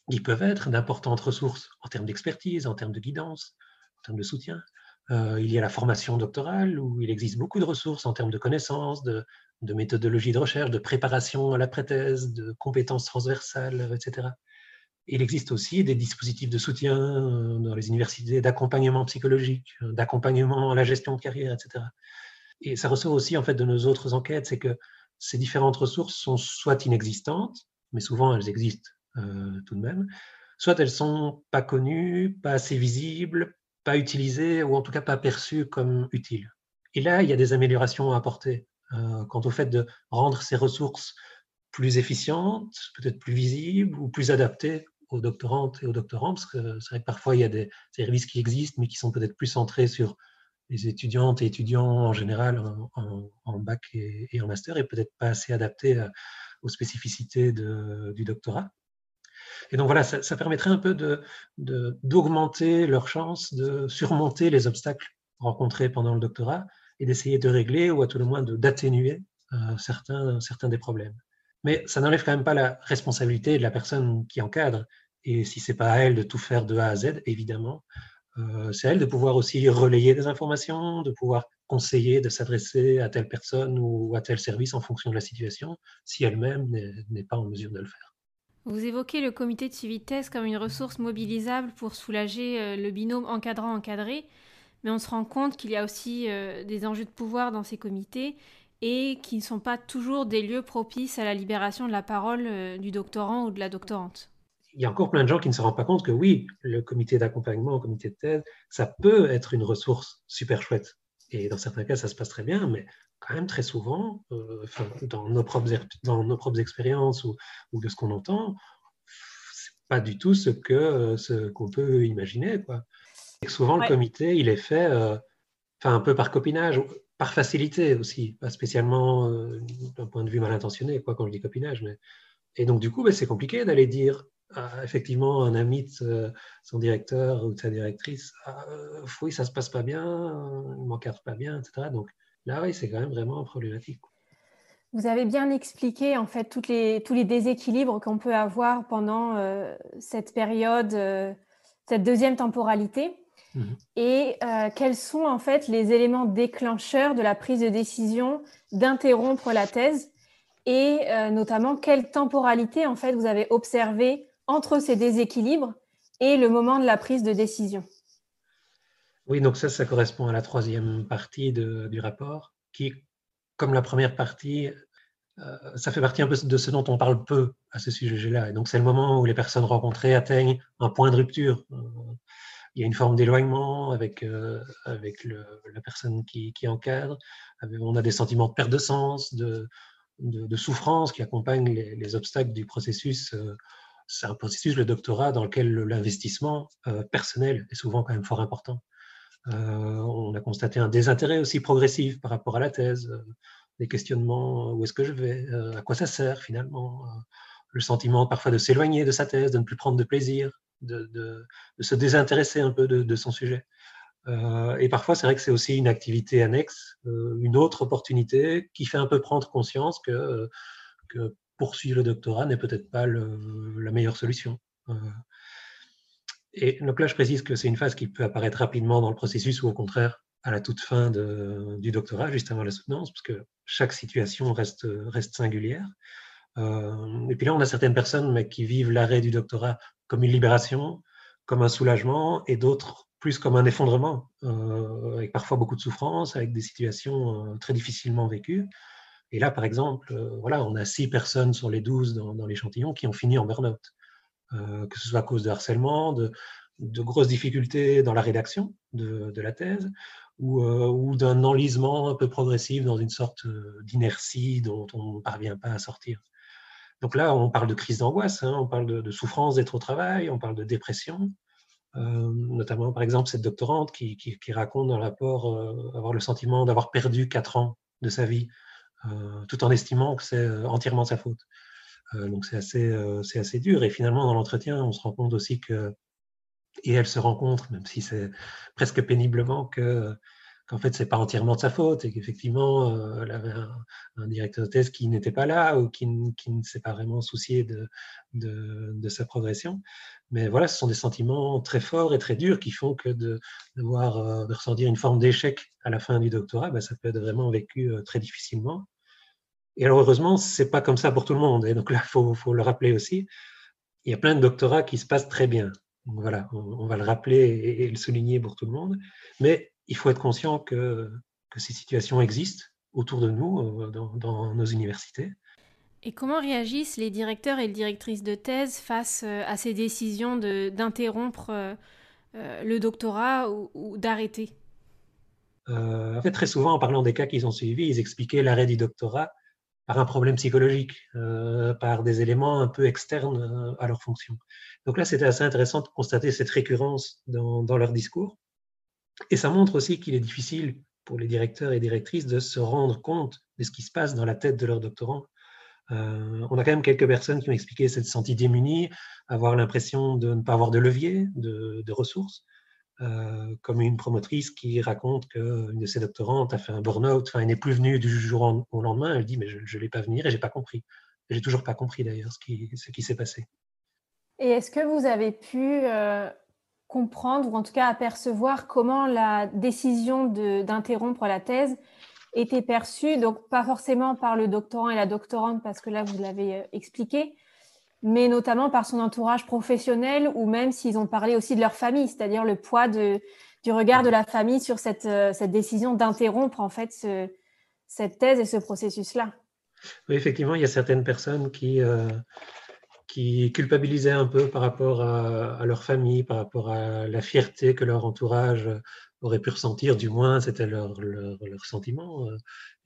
Ils peuvent être d'importantes ressources en termes d'expertise, en termes de guidance, en termes de soutien. il y a la formation doctorale où il existe beaucoup de ressources en termes de connaissances, de, méthodologie de recherche, de préparation à la thèse de compétences transversales, etc. Il existe aussi des dispositifs de soutien dans les universités d'accompagnement psychologique, d'accompagnement à la gestion de carrière, etc. Et ça ressort aussi en fait de nos autres enquêtes, c'est que ces différentes ressources sont soit inexistantes, mais souvent elles existent euh, tout de même, soit elles sont pas connues, pas assez visibles, pas utilisées, ou en tout cas pas perçues comme utiles. Et là, il y a des améliorations à apporter euh, quant au fait de rendre ces ressources plus efficientes, peut-être plus visibles ou plus adaptées aux doctorantes et aux doctorants, parce que c'est vrai que parfois il y a des services qui existent, mais qui sont peut-être plus centrés sur les étudiantes et étudiants en général en, bac et, en master et peut-être pas assez adaptés euh, aux spécificités du doctorat. Et donc voilà, ça, permettrait un peu d'augmenter de, leurs chances de surmonter les obstacles rencontrés pendant le doctorat et d'essayer de régler ou à tout le moins d'atténuer euh, certains, certains des problèmes. Mais ça n'enlève quand même pas la responsabilité de la personne qui encadre. Et si c'est pas à elle de tout faire de A à Z, évidemment, euh, c'est elle de pouvoir aussi relayer des informations, de pouvoir conseiller, de s'adresser à telle personne ou à tel service en fonction de la situation, si elle-même n'est pas en mesure de le faire. Vous évoquez le comité de suivi comme une ressource mobilisable pour soulager euh, le binôme encadrant-encadré, mais on se rend compte qu'il y a aussi euh, des enjeux de pouvoir dans ces comités et qui ne sont pas toujours des lieux propices à la libération de la parole du doctorant ou de la doctorante il y a encore plein de gens qui ne se rendent pas compte que oui, le comité d'accompagnement, le comité de thèse, ça peut être une ressource super chouette. Et dans certains cas, ça se passe très bien, mais quand même très souvent, euh, dans, nos propres, dans nos propres expériences ou, de ce qu'on entend, c'est pas du tout ce que ce qu'on peut imaginer. Quoi. Et souvent, le comité, il est fait euh, enfin, un peu par copinage, par facilité aussi, pas spécialement euh, d'un point de vue mal intentionné, quoi, quand je dis copinage. Mais... Et donc, du coup, ben, c'est compliqué d'aller dire effectivement un ami de son directeur ou de sa directrice, ah, euh, oui, ça se passe pas bien, il m'encadre pas bien, etc. Donc là, oui, c'est quand même vraiment problématique. Vous avez bien expliqué en fait toutes les, tous les déséquilibres qu'on peut avoir pendant euh, cette période, euh, cette deuxième temporalité. Mhm. Et quels sont en fait les éléments déclencheurs de la prise de décision d'interrompre la thèse? Et notamment quelle temporalité en fait vous avez observé entre ces déséquilibres et le moment de la prise de décision. Oui, donc ça, ça correspond à la troisième partie du rapport, qui, comme la première partie, euh, ça fait partie un peu de ce dont on parle peu à ce sujet-là. Et donc, c'est le moment où les personnes rencontrées atteignent un point de rupture. Euh, il y a une forme d'éloignement avec, euh, avec la personne qui, encadre. On a des sentiments de perte de sens, de, souffrance qui accompagnent les, obstacles du processus c'est un processus, le doctorat, dans lequel l'investissement euh, personnel est souvent quand même fort important. Euh, on a constaté un désintérêt aussi progressif par rapport à la thèse, euh, des questionnements, où est-ce que je vais, à quoi ça sert finalement, le sentiment parfois de s'éloigner de sa thèse, de ne plus prendre de plaisir, de, se désintéresser un peu de, son sujet. et parfois, c'est vrai que c'est aussi une activité annexe, une autre opportunité qui fait un peu prendre conscience que, que poursuivre le doctorat n'est peut-être pas la meilleure solution. et donc là, je précise que c'est une phase qui peut apparaître rapidement dans le processus ou au contraire à la toute fin du doctorat, juste avant la soutenance, parce que chaque situation reste, singulière. et puis là, on a certaines personnes qui vivent l'arrêt du doctorat comme une libération, comme un soulagement, et d'autres plus comme un effondrement, euh, avec parfois beaucoup de souffrance, avec des situations euh, très difficilement vécues. Et là, par exemple, euh, voilà, on a six personnes sur les douze dans, l'échantillon qui ont fini en burn-out, que ce soit à cause de harcèlement, de, grosses difficultés dans la rédaction de, la thèse, ou, ou d'un enlisement un peu progressif dans une sorte d'inertie dont on ne parvient pas à sortir. Donc là, on parle de crise d'angoisse, hein, on parle de, de souffrance d'être au travail, on parle de dépression, euh, notamment par exemple cette doctorante qui, raconte dans le rapport euh, avoir le sentiment d'avoir perdu quatre ans de sa vie, euh, tout en estimant que c'est entièrement sa faute. donc c'est assez, c'est assez dur. Et finalement, dans l'entretien, on se rend compte aussi que, et elle se rencontre, même si c'est presque péniblement, que qu'en fait, c'est pas entièrement de sa faute et qu'effectivement, euh, elle avait un, directeur de thèse qui n'était pas là ou qui, ne s'est pas vraiment soucié de, sa progression. Mais voilà, ce sont des sentiments très forts et très durs qui font que de devoir euh, ressentir une forme d'échec à la fin du doctorat, ben, ça peut être vraiment vécu euh, très difficilement. Et alors, heureusement, c'est pas comme ça pour tout le monde. Et donc là, il faut, le rappeler aussi. Il y a plein de doctorats qui se passent très bien. Voilà, on, va le rappeler et, et, le souligner pour tout le monde. Mais il faut être conscient que, ces situations existent autour de nous, euh, dans, nos universités. Et comment réagissent les directeurs et les directrices de thèse face euh, à ces décisions d'interrompre euh, le doctorat ou, d'arrêter? En fait, très souvent, en parlant des cas qu'ils ont suivis, ils expliquaient l'arrêt du doctorat par un problème psychologique, par des éléments un peu externes à leur fonction. Donc là, c'était assez intéressant de constater cette récurrence dans, dans leur discours. Et ça montre aussi qu'il est difficile pour les directeurs et directrices de se rendre compte de ce qui se passe dans la tête de leurs doctorants. Euh, on a quand même quelques personnes qui ont expliqué s'être senties démunies, avoir l'impression de ne pas avoir de levier, de, ressources, euh, comme une promotrice qui raconte qu'une de ses doctorantes a fait un burn-out, enfin, elle n'est plus venue du jour au lendemain, elle dit mais je ne l'ai pas venir et j'ai pas compris. J'ai toujours pas compris d'ailleurs ce qui, ce qui s'est passé. Et est-ce que vous avez pu euh, comprendre ou en tout cas apercevoir comment la décision d'interrompre la thèse était perçue, donc pas forcément par le doctorant et la doctorante, parce que là, vous l'avez euh, expliqué, mais notamment par son entourage professionnel ou même s'ils ont parlé aussi de leur famille, c'est-à-dire le poids de, du regard de la famille sur cette, euh, cette décision d'interrompre en fait ce, cette thèse et ce processus-là. Oui, effectivement, il y a certaines personnes qui, euh, qui culpabilisaient un peu par rapport à, leur famille, par rapport à la fierté que leur entourage aurait pu ressentir, du moins c'était leur, leur, sentiment, euh,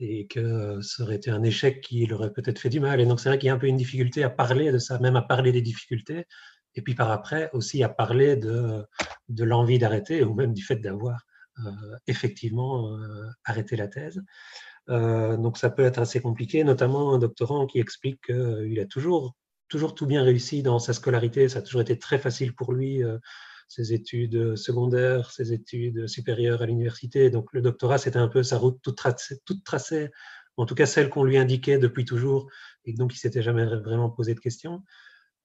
et que ça aurait été un échec qui leur aurait peut-être fait du mal. Et donc c'est vrai qu'il y a un peu une difficulté à parler de ça, même à parler des difficultés, et puis par après aussi à parler de, de l'envie d'arrêter, ou même du fait d'avoir euh, effectivement euh, arrêté la thèse. donc ça peut être assez compliqué, notamment un doctorant qui explique qu'il a toujours toujours tout bien réussi dans sa scolarité. Ça a toujours été très facile pour lui, euh, ses études secondaires, ses études supérieures à l'université. Donc le doctorat, c'était un peu sa route toute tracée, toute tracée, en tout cas celle qu'on lui indiquait depuis toujours, et donc il s'était jamais vraiment posé de questions.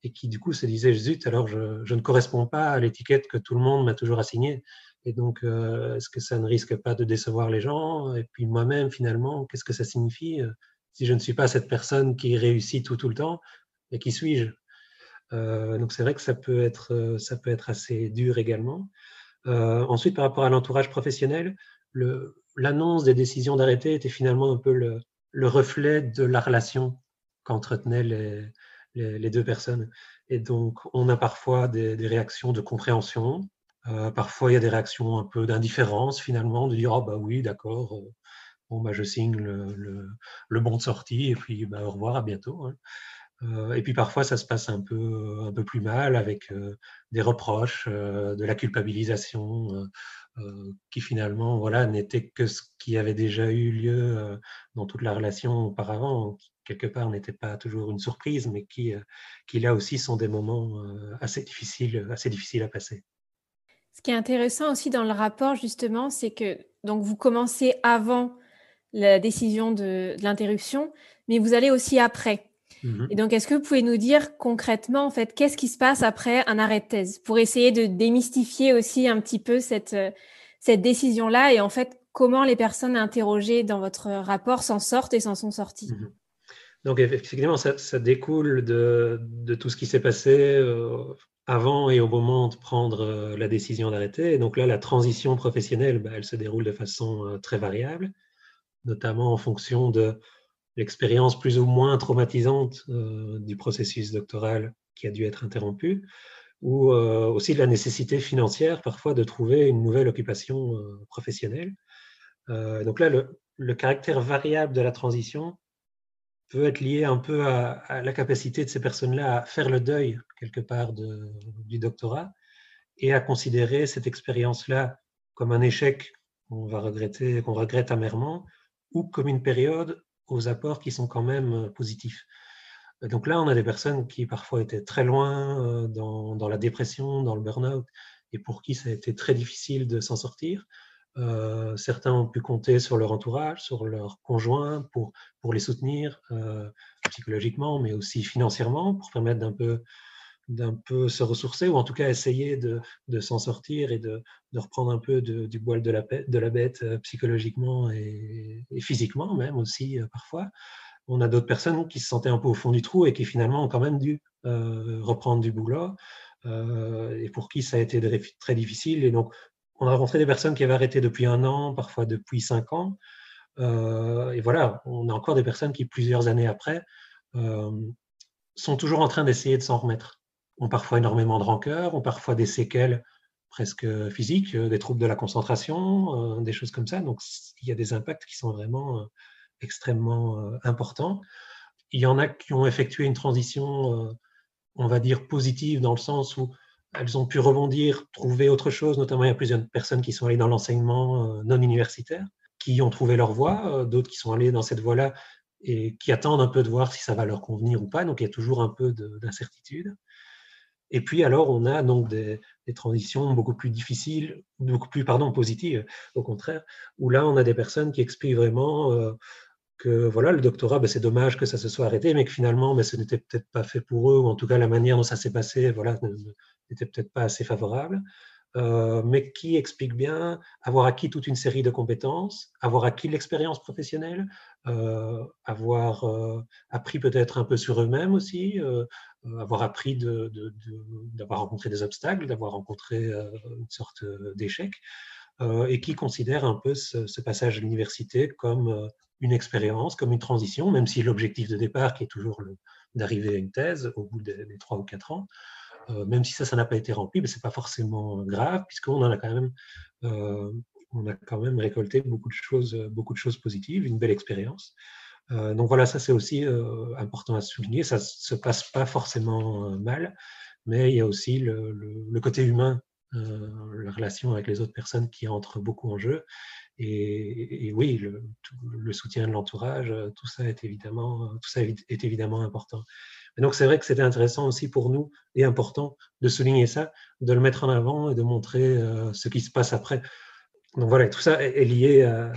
Et qui du coup se disait, zut, alors je, ne corresponds pas à l'étiquette que tout le monde m'a toujours assignée. Et donc, euh, est-ce que ça ne risque pas de décevoir les gens? Et puis moi-même, finalement, qu'est-ce que ça signifie? Euh, si je ne suis pas cette personne qui réussit tout, tout le temps et qui suis-je? Euh, Donc c'est vrai que ça peut, être, euh, ça peut être assez dur également. Euh, ensuite, par rapport à l'entourage professionnel, l'annonce des décisions d'arrêter était finalement un peu le, le reflet de la relation qu'entretenaient les, deux personnes. Et donc, on a parfois des, réactions de compréhension, parfois il y a des réactions un peu d'indifférence finalement, de dire, oh bah oui, d'accord, bon, bah, je signe le, le, le, bon de sortie et puis bah, au revoir, à bientôt. Hein. Euh, et puis parfois, ça se passe un peu, un peu plus mal avec euh, des reproches, euh, de la culpabilisation, qui finalement voilà, n'était que ce qui avait déjà eu lieu dans toute la relation auparavant, qui quelque part n'était pas toujours une surprise, mais qui, qui là aussi sont des moments assez, difficiles, assez difficiles à passer. Ce qui est intéressant aussi dans le rapport, justement, c'est que donc vous commencez avant la décision de l'interruption, mais vous allez aussi après. Mhm. Et donc, est-ce que vous pouvez nous dire concrètement, en fait, qu'est-ce qui se passe après un arrêt de thèse pour essayer de démystifier aussi un petit peu cette, euh, cette décision-là et en fait, comment les personnes interrogées dans votre rapport s'en sortent et s'en sont sorties? Mhm. Donc, effectivement, ça, découle de, de, tout ce qui s'est passé euh, avant et au moment de prendre euh, la décision d'arrêter. Et donc là, la transition professionnelle, bah, elle se déroule de façon très variable, notamment en fonction de l'expérience plus ou moins traumatisante euh, du processus doctoral qui a dû être interrompu, ou euh, aussi de la nécessité financière parfois de trouver une nouvelle occupation euh, professionnelle. donc là, le, caractère variable de la transition peut être lié un peu à, la capacité de ces personnes-là à faire le deuil quelque part du doctorat et à considérer cette expérience-là comme un échec qu'on va regretter, qu'on regrette amèrement, ou comme une période aux apports qui sont quand même euh, positifs. Donc là, on a des personnes qui parfois étaient très loin euh, dans, la dépression, dans le burn-out, et pour qui ça a été très difficile de s'en sortir. Euh, certains ont pu compter sur leur entourage, sur leur conjoint pour les soutenir psychologiquement, mais aussi financièrement, pour permettre d'un peu d'un peu se ressourcer ou en tout cas essayer de, de s'en sortir et de, de, reprendre un peu du poil de la, de la bête euh, psychologiquement et, physiquement même aussi euh, parfois. On a d'autres personnes qui se sentaient un peu au fond du trou et qui finalement ont quand même dû euh, reprendre du boulot et pour qui ça a été très difficile. Et donc, on a rencontré des personnes qui avaient arrêté depuis un an, parfois depuis cinq ans. et voilà, on a encore des personnes qui, plusieurs années après, sont toujours en train d'essayer de s'en remettre ont parfois énormément de rancœur, ont parfois des séquelles presque physiques, euh, des troubles de la concentration, euh, des choses comme ça. Donc, il y a des impacts qui sont vraiment euh, extrêmement importants. Il y en a qui ont effectué une transition, on va dire, positive dans le sens où elles ont pu rebondir, trouver autre chose. Notamment, il y a plusieurs personnes qui sont allées dans l'enseignement non universitaire, qui ont trouvé leur voie, d'autres qui sont allées dans cette voie-là et qui attendent un peu de voir si ça va leur convenir ou pas. Donc, il y a toujours un peu d'incertitude. Et puis alors, on a donc des, transitions beaucoup plus difficiles, beaucoup plus pardon, positives, au contraire, où là, on a des personnes qui expliquent vraiment euh, que voilà, le doctorat, ben, c'est dommage que ça se soit arrêté, mais que finalement, ben, ce n'était peut-être pas fait pour eux, ou en tout cas, la manière dont ça s'est passé voilà, n'était peut-être pas assez favorable. Euh, mais qui explique bien avoir acquis toute une série de compétences, avoir acquis l'expérience professionnelle, euh, avoir appris peut-être un peu sur eux-mêmes aussi, avoir appris d'avoir rencontré des obstacles, d'avoir rencontré euh, une sorte euh, d'échec, et qui considère un peu ce, passage à l'université comme une expérience, comme une transition, même si l'objectif de départ, qui est toujours d'arriver à une thèse au bout des, trois ou quatre ans, même si ça, ça n'a pas été rempli, mais c'est pas forcément grave, puisqu'on en a quand même, on a quand même récolté beaucoup de choses, beaucoup de choses positives, une belle expérience. Euh, donc voilà, ça c'est aussi euh, important à souligner. Ça se passe pas forcément euh, mal, mais il y a aussi le, côté humain, la relation avec les autres personnes qui entrent beaucoup en jeu. Et, oui, le, soutien de l'entourage, tout ça est évidemment, tout ça est évidemment important. donc c'est vrai que c'était intéressant aussi pour nous et important de souligner ça, de le mettre en avant et de montrer ce qui se passe après. Donc voilà, tout ça est lié à,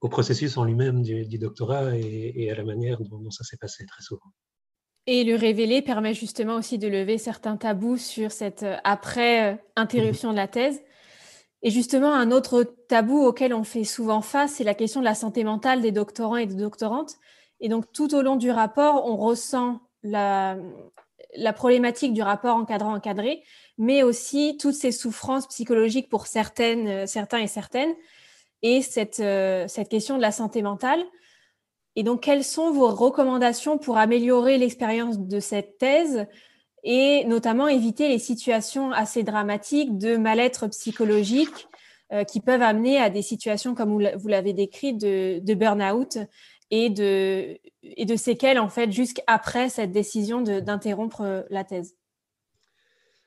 au processus en lui-même du, doctorat et, à la manière dont, ça s'est passé très souvent. Et le révéler permet justement aussi de lever certains tabous sur cette euh, après-interruption euh, de la thèse. Et justement, un autre tabou auquel on fait souvent face, c'est la question de la santé mentale des doctorants et des doctorantes. Et donc, tout au long du rapport, on ressent la, la problématique du rapport encadrant-encadré, mais aussi toutes ces souffrances psychologiques pour certaines, euh, certains et certaines, et cette, euh, cette question de la santé mentale. Et donc, quelles sont vos recommandations pour améliorer l'expérience de cette thèse et notamment éviter les situations assez dramatiques de mal-être psychologique euh, qui peuvent amener à des situations, comme vous l'avez décrit, de, burn-out et de, et de séquelles, en fait, jusqu'après cette décision d'interrompre la thèse?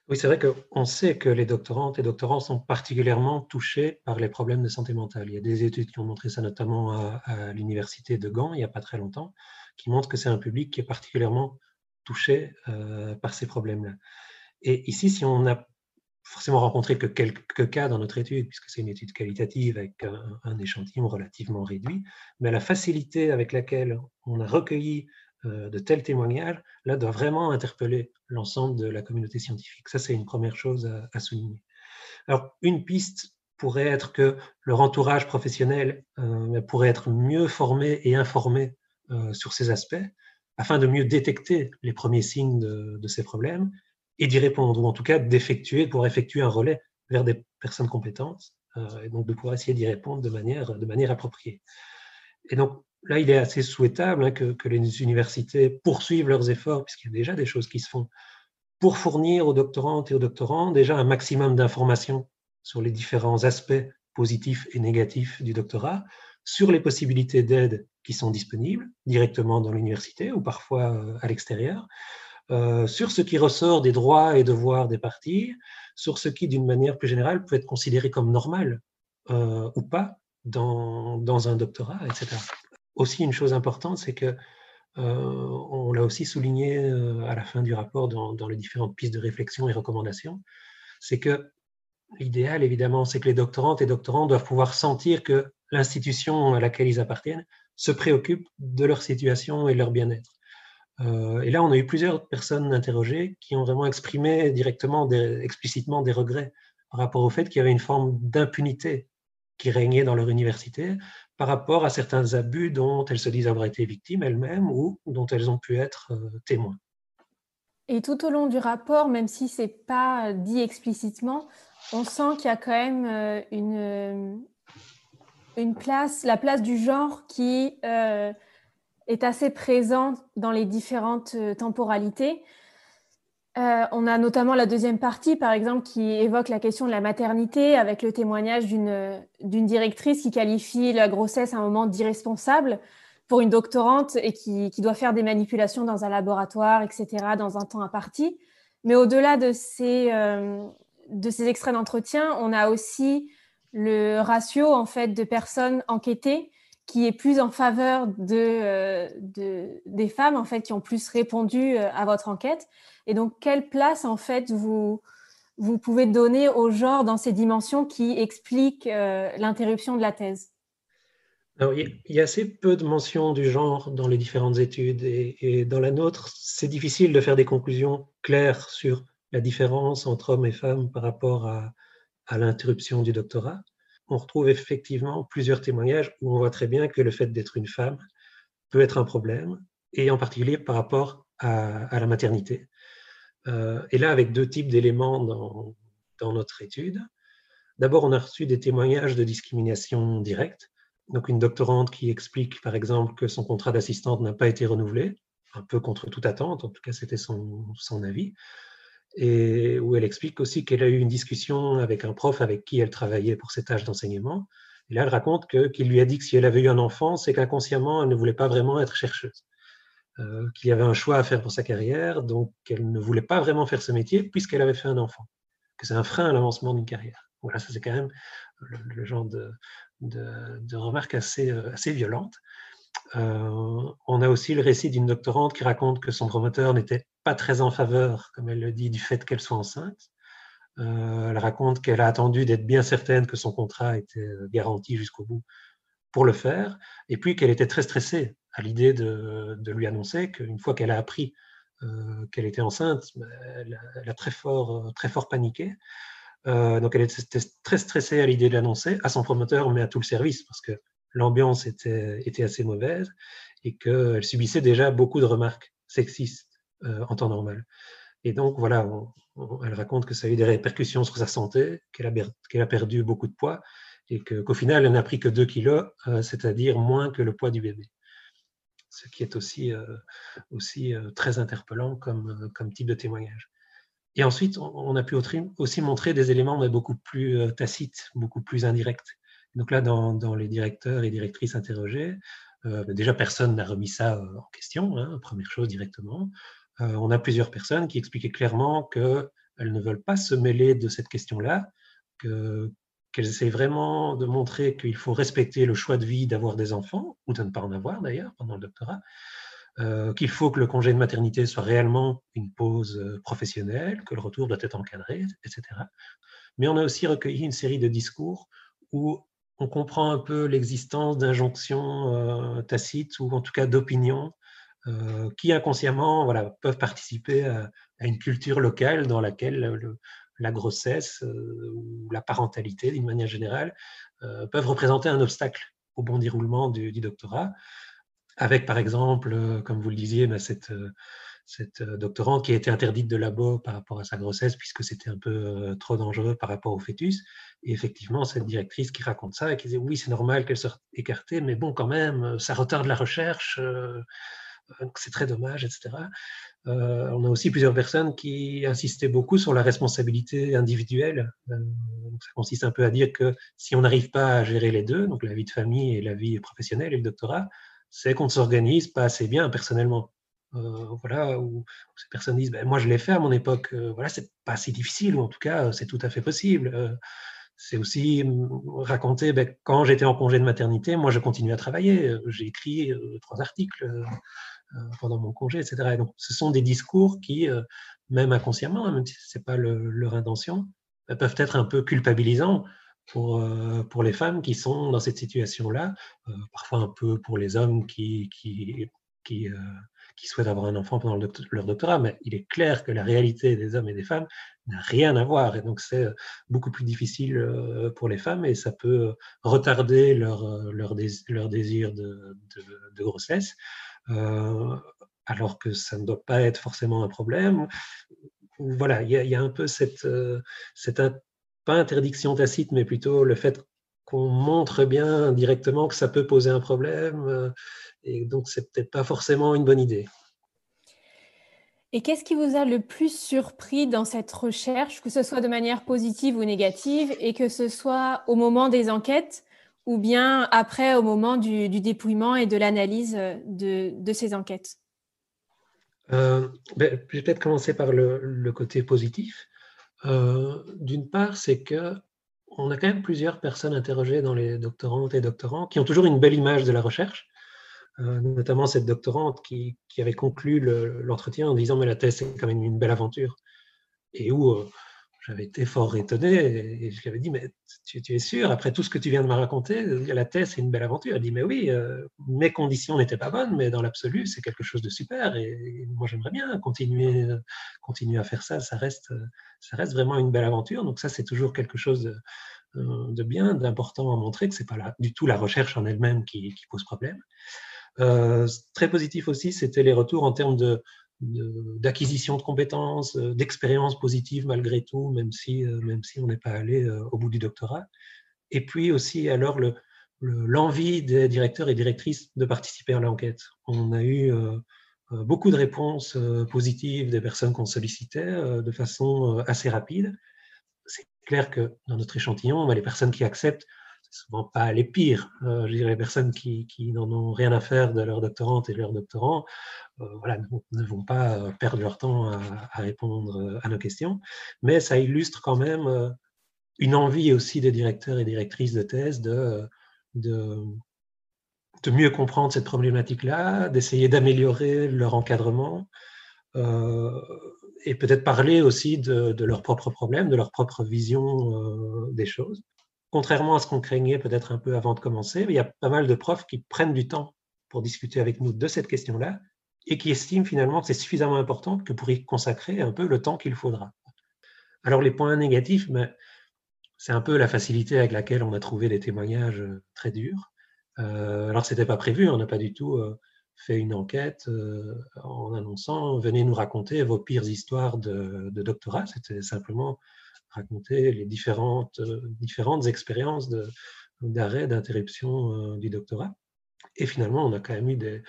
Oui, c'est vrai qu'on sait que les doctorantes et doctorants sont particulièrement touchés par les problèmes de santé mentale. Il y a des études qui ont montré ça notamment à, l'université de Gand il n'y a pas très longtemps, qui montrent que c'est un public qui est particulièrement touché euh, par ces problèmes-là. Et ici, si on n'a forcément rencontré que quelques cas dans notre étude, puisque c'est une étude qualitative avec un, échantillon relativement réduit, mais la facilité avec laquelle on a recueilli de tels témoignages, là, doit vraiment interpeller l'ensemble de la communauté scientifique. Ça, c'est une première chose à, souligner. Alors, une piste pourrait être que leur entourage professionnel pourrait être mieux formé et informé sur ces aspects, afin de mieux détecter les premiers signes de, ces problèmes et d'y répondre, ou en tout cas d'effectuer, pour effectuer un relais vers des personnes compétentes, euh, et donc de pouvoir essayer d'y répondre de manière, de manière appropriée. Et donc là, il est assez souhaitable hein, que, les universités poursuivent leurs efforts, puisqu'il y a déjà des choses qui se font, pour fournir aux doctorantes et aux doctorants déjà un maximum d'informations sur les différents aspects positifs et négatifs du doctorat, sur les possibilités d'aide qui sont disponibles directement dans l'université ou parfois euh, à l'extérieur, euh, sur ce qui ressort des droits et devoirs des parties, sur ce qui, d'une manière plus générale, peut être considéré comme normal euh, ou pas dans, un doctorat, etc. Aussi, une chose importante, c'est que on l'a aussi souligné à la fin du rapport dans, dans les différentes pistes de réflexion et recommandations, c'est que l'idéal, évidemment, c'est que les doctorantes et doctorants doivent pouvoir sentir que l'institution à laquelle ils appartiennent se préoccupe de leur situation et de leur bien-être. Euh, et là, on a eu plusieurs personnes interrogées qui ont vraiment exprimé directement, explicitement des regrets par rapport au fait qu'il y avait une forme d'impunité qui régnait dans leur université par rapport à certains abus dont elles se disent avoir été victimes elles-mêmes ou dont elles ont pu être euh, témoins. Et tout au long du rapport, même si ce n'est pas dit explicitement, on sent qu'il y a quand même euh, une, une place, la place du genre qui euh, est assez présente dans les différentes euh, temporalités. Euh, on a notamment la deuxième partie, par exemple, qui évoque la question de la maternité avec le témoignage d'une directrice qui qualifie la grossesse à un moment d'irresponsable pour une doctorante et qui, doit faire des manipulations dans un laboratoire, etc., dans un temps imparti. Mais au-delà de ces, de ces extraits d'entretien, on a aussi le ratio en fait de personnes enquêtées qui est plus en faveur euh, de, des femmes en fait qui ont plus répondu euh, à votre enquête. Et donc quelle place en fait vous vous pouvez donner au genre dans ces dimensions qui expliquent euh, l'interruption de la thèse? Alors, il y a assez peu de mentions du genre dans les différentes études et dans la nôtre, c'est difficile de faire des conclusions claires sur la différence entre hommes et femmes par rapport à, à l'interruption du doctorat, on retrouve effectivement plusieurs témoignages où on voit très bien que le fait d'être une femme peut être un problème, et en particulier par rapport à, la maternité. Euh, et là, avec deux types d'éléments dans, dans, notre étude. D'abord, on a reçu des témoignages de discrimination directe. Donc, une doctorante qui explique, par exemple, que son contrat d'assistante n'a pas été renouvelé, un peu contre toute attente, en tout cas, c'était son, son avis et où elle explique aussi qu'elle a eu une discussion avec un prof avec qui elle travaillait pour ses tâches d'enseignement. Et là, elle raconte qu'il lui a dit que si elle avait eu un enfant, c'est qu'inconsciemment, elle ne voulait pas vraiment être chercheuse, euh, qu'il y avait un choix à faire pour sa carrière, donc qu'elle ne voulait pas vraiment faire ce métier puisqu'elle avait fait un enfant, que c'est un frein à l'avancement d'une carrière. Voilà, ça c'est quand même le, genre de, de, de remarque assez, euh, assez violente. Euh, on a aussi le récit d'une doctorante qui raconte que son promoteur n'était pas très en faveur, comme elle le dit, du fait qu'elle soit enceinte. Euh, elle raconte qu'elle a attendu d'être bien certaine que son contrat était euh, garanti jusqu'au bout pour le faire, et puis qu'elle était très stressée à l'idée de, lui annoncer qu'une fois qu'elle a appris qu'elle était enceinte, bah, elle, a très fort, très fort paniqué. donc elle était très stressée à l'idée de l'annoncer à son promoteur, mais à tout le service, parce que l'ambiance était, était, assez mauvaise et qu'elle subissait déjà beaucoup de remarques sexistes euh, en temps normal. Et donc, voilà, elle raconte que ça a eu des répercussions sur sa santé, qu'elle a, perdu beaucoup de poids et qu'au final, elle n'a pris que 2 kilos, euh, c'est-à-dire moins que le poids du bébé. Ce qui est aussi, euh, aussi très interpellant comme, comme type de témoignage. Et ensuite, on a pu aussi montrer des éléments beaucoup plus tacites, beaucoup plus indirects. Donc là, dans, les directeurs et directrices interrogés, déjà personne n'a remis ça en question, hein, première chose directement. Euh, on a plusieurs personnes qui expliquaient clairement qu'elles ne veulent pas se mêler de cette question-là, qu'elles essaient vraiment de montrer qu'il faut respecter le choix de vie d'avoir des enfants, ou de ne pas en avoir d'ailleurs pendant le doctorat, qu'il faut que le congé de maternité soit réellement une pause professionnelle, que le retour doit être encadré, etc. Mais on a aussi recueilli une série de discours où on comprend un peu l'existence d'injonctions euh, tacites ou en tout cas d'opinions qui inconsciemment voilà, peuvent participer à, une culture locale dans laquelle la grossesse ou la parentalité, d'une manière générale, peuvent représenter un obstacle au bon déroulement du, doctorat, avec par exemple, comme vous le disiez, bah, cette cette euh, doctorante qui a été interdite de labo par rapport à sa grossesse puisque c'était un peu euh, trop dangereux par rapport au fœtus. Et effectivement, cette directrice qui raconte ça et qui dit oui, c'est normal qu'elle soit écartée, mais bon, quand même, euh, ça retarde la recherche, c'est très dommage, etc. on a aussi plusieurs personnes qui insistaient beaucoup sur la responsabilité individuelle. ça consiste un peu à dire que si on n'arrive pas à gérer les deux, donc la vie de famille et la vie professionnelle et le doctorat, c'est qu'on ne s'organise pas assez bien personnellement. Euh, voilà, ces personnes disent ben, Moi, je l'ai fait à mon époque, euh, voilà, c'est pas si difficile, ou en tout cas, c'est tout à fait possible. Euh, c'est aussi raconter ben, quand j'étais en congé de maternité, moi, je continuais à travailler. J'ai écrit trois articles pendant mon congé, etc. donc, ce sont des discours qui, même inconsciemment, même si ce n'est pas leur intention, ben, peuvent être un peu culpabilisants pour, pour les femmes qui sont dans cette situation-là, parfois un peu pour les hommes qui, qui, qui, qui souhaitent avoir un enfant pendant leur doctorat, mais il est clair que la réalité des hommes et des femmes n'a rien à voir. Et donc, c'est euh, beaucoup plus difficile euh, pour les femmes et ça peut retarder leur, euh, leur, leur désir de, de, grossesse, alors que ça ne doit pas être forcément un problème. Voilà, il y, a un peu cette, cette pas interdiction tacite, mais plutôt le fait qu'on montre bien directement que ça peut poser un problème et donc, c'est peut-être pas forcément une bonne idée. Et qu'est-ce qui vous a le plus surpris dans cette recherche, que ce soit de manière positive ou négative, et que ce soit au moment des enquêtes ou bien après, au moment du, dépouillement et de l'analyse de, ces enquêtes? Euh, ben, Je vais peut-être commencer par le, côté positif. Euh, d'une part, c'est que on a quand même plusieurs personnes interrogées dans les doctorantes et doctorants qui ont toujours une belle image de la recherche euh, notamment cette doctorante qui, avait conclu l'entretien en disant mais la thèse c'est quand même une belle aventure et où euh, j'avais été fort étonné et, je lui avais dit mais tu, es sûr après tout ce que tu viens de me raconter la thèse c'est une belle aventure. Elle dit mais oui euh, mes conditions n'étaient pas bonnes mais dans l'absolu c'est quelque chose de super et, moi j'aimerais bien continuer continuer à faire ça. Ça reste ça reste vraiment une belle aventure. Donc ça c'est toujours quelque chose de, bien d'important à montrer que c'est pas du tout la recherche en elle-même qui, pose problème. Euh, très positif aussi, c'était les retours en termes de, d'acquisition de, compétences, euh, d'expériences positives malgré tout, même si, euh, même si on n'est pas allé au bout du doctorat. Et puis aussi, alors, le, l'envie des directeurs et directrices de participer à l'enquête. On a eu beaucoup de réponses positives des personnes qu'on sollicitait de façon assez rapide. C'est clair que dans notre échantillon, les personnes qui acceptent souvent pas les pires. Euh, je dirais les personnes qui, n'en ont rien à faire de leur doctorante et de leur doctorant euh, voilà, ne, vont pas euh, perdre leur temps à, répondre à nos questions. Mais ça illustre quand même une envie aussi des directeurs et directrices de thèse de, de, mieux comprendre cette problématique-là, d'essayer d'améliorer leur encadrement. et peut-être parler aussi de, de, leurs propres problèmes, de leur propre vision des choses contrairement à ce qu'on craignait peut-être un peu avant de commencer, il y a pas mal de profs qui prennent du temps pour discuter avec nous de cette question-là et qui estiment finalement que c'est suffisamment important que pour y consacrer un peu le temps qu'il faudra. Alors les points négatifs, mais c'est un peu la facilité avec laquelle on a trouvé des témoignages euh, très durs. Euh, alors c'était pas prévu, on n'a pas du tout euh, fait une enquête euh, en annonçant venez nous raconter vos pires histoires de, de doctorat. C'était simplement raconter les différentes, euh, différentes expériences d'arrêt, d'interruption euh, du doctorat. Et finalement, on a quand même eu des,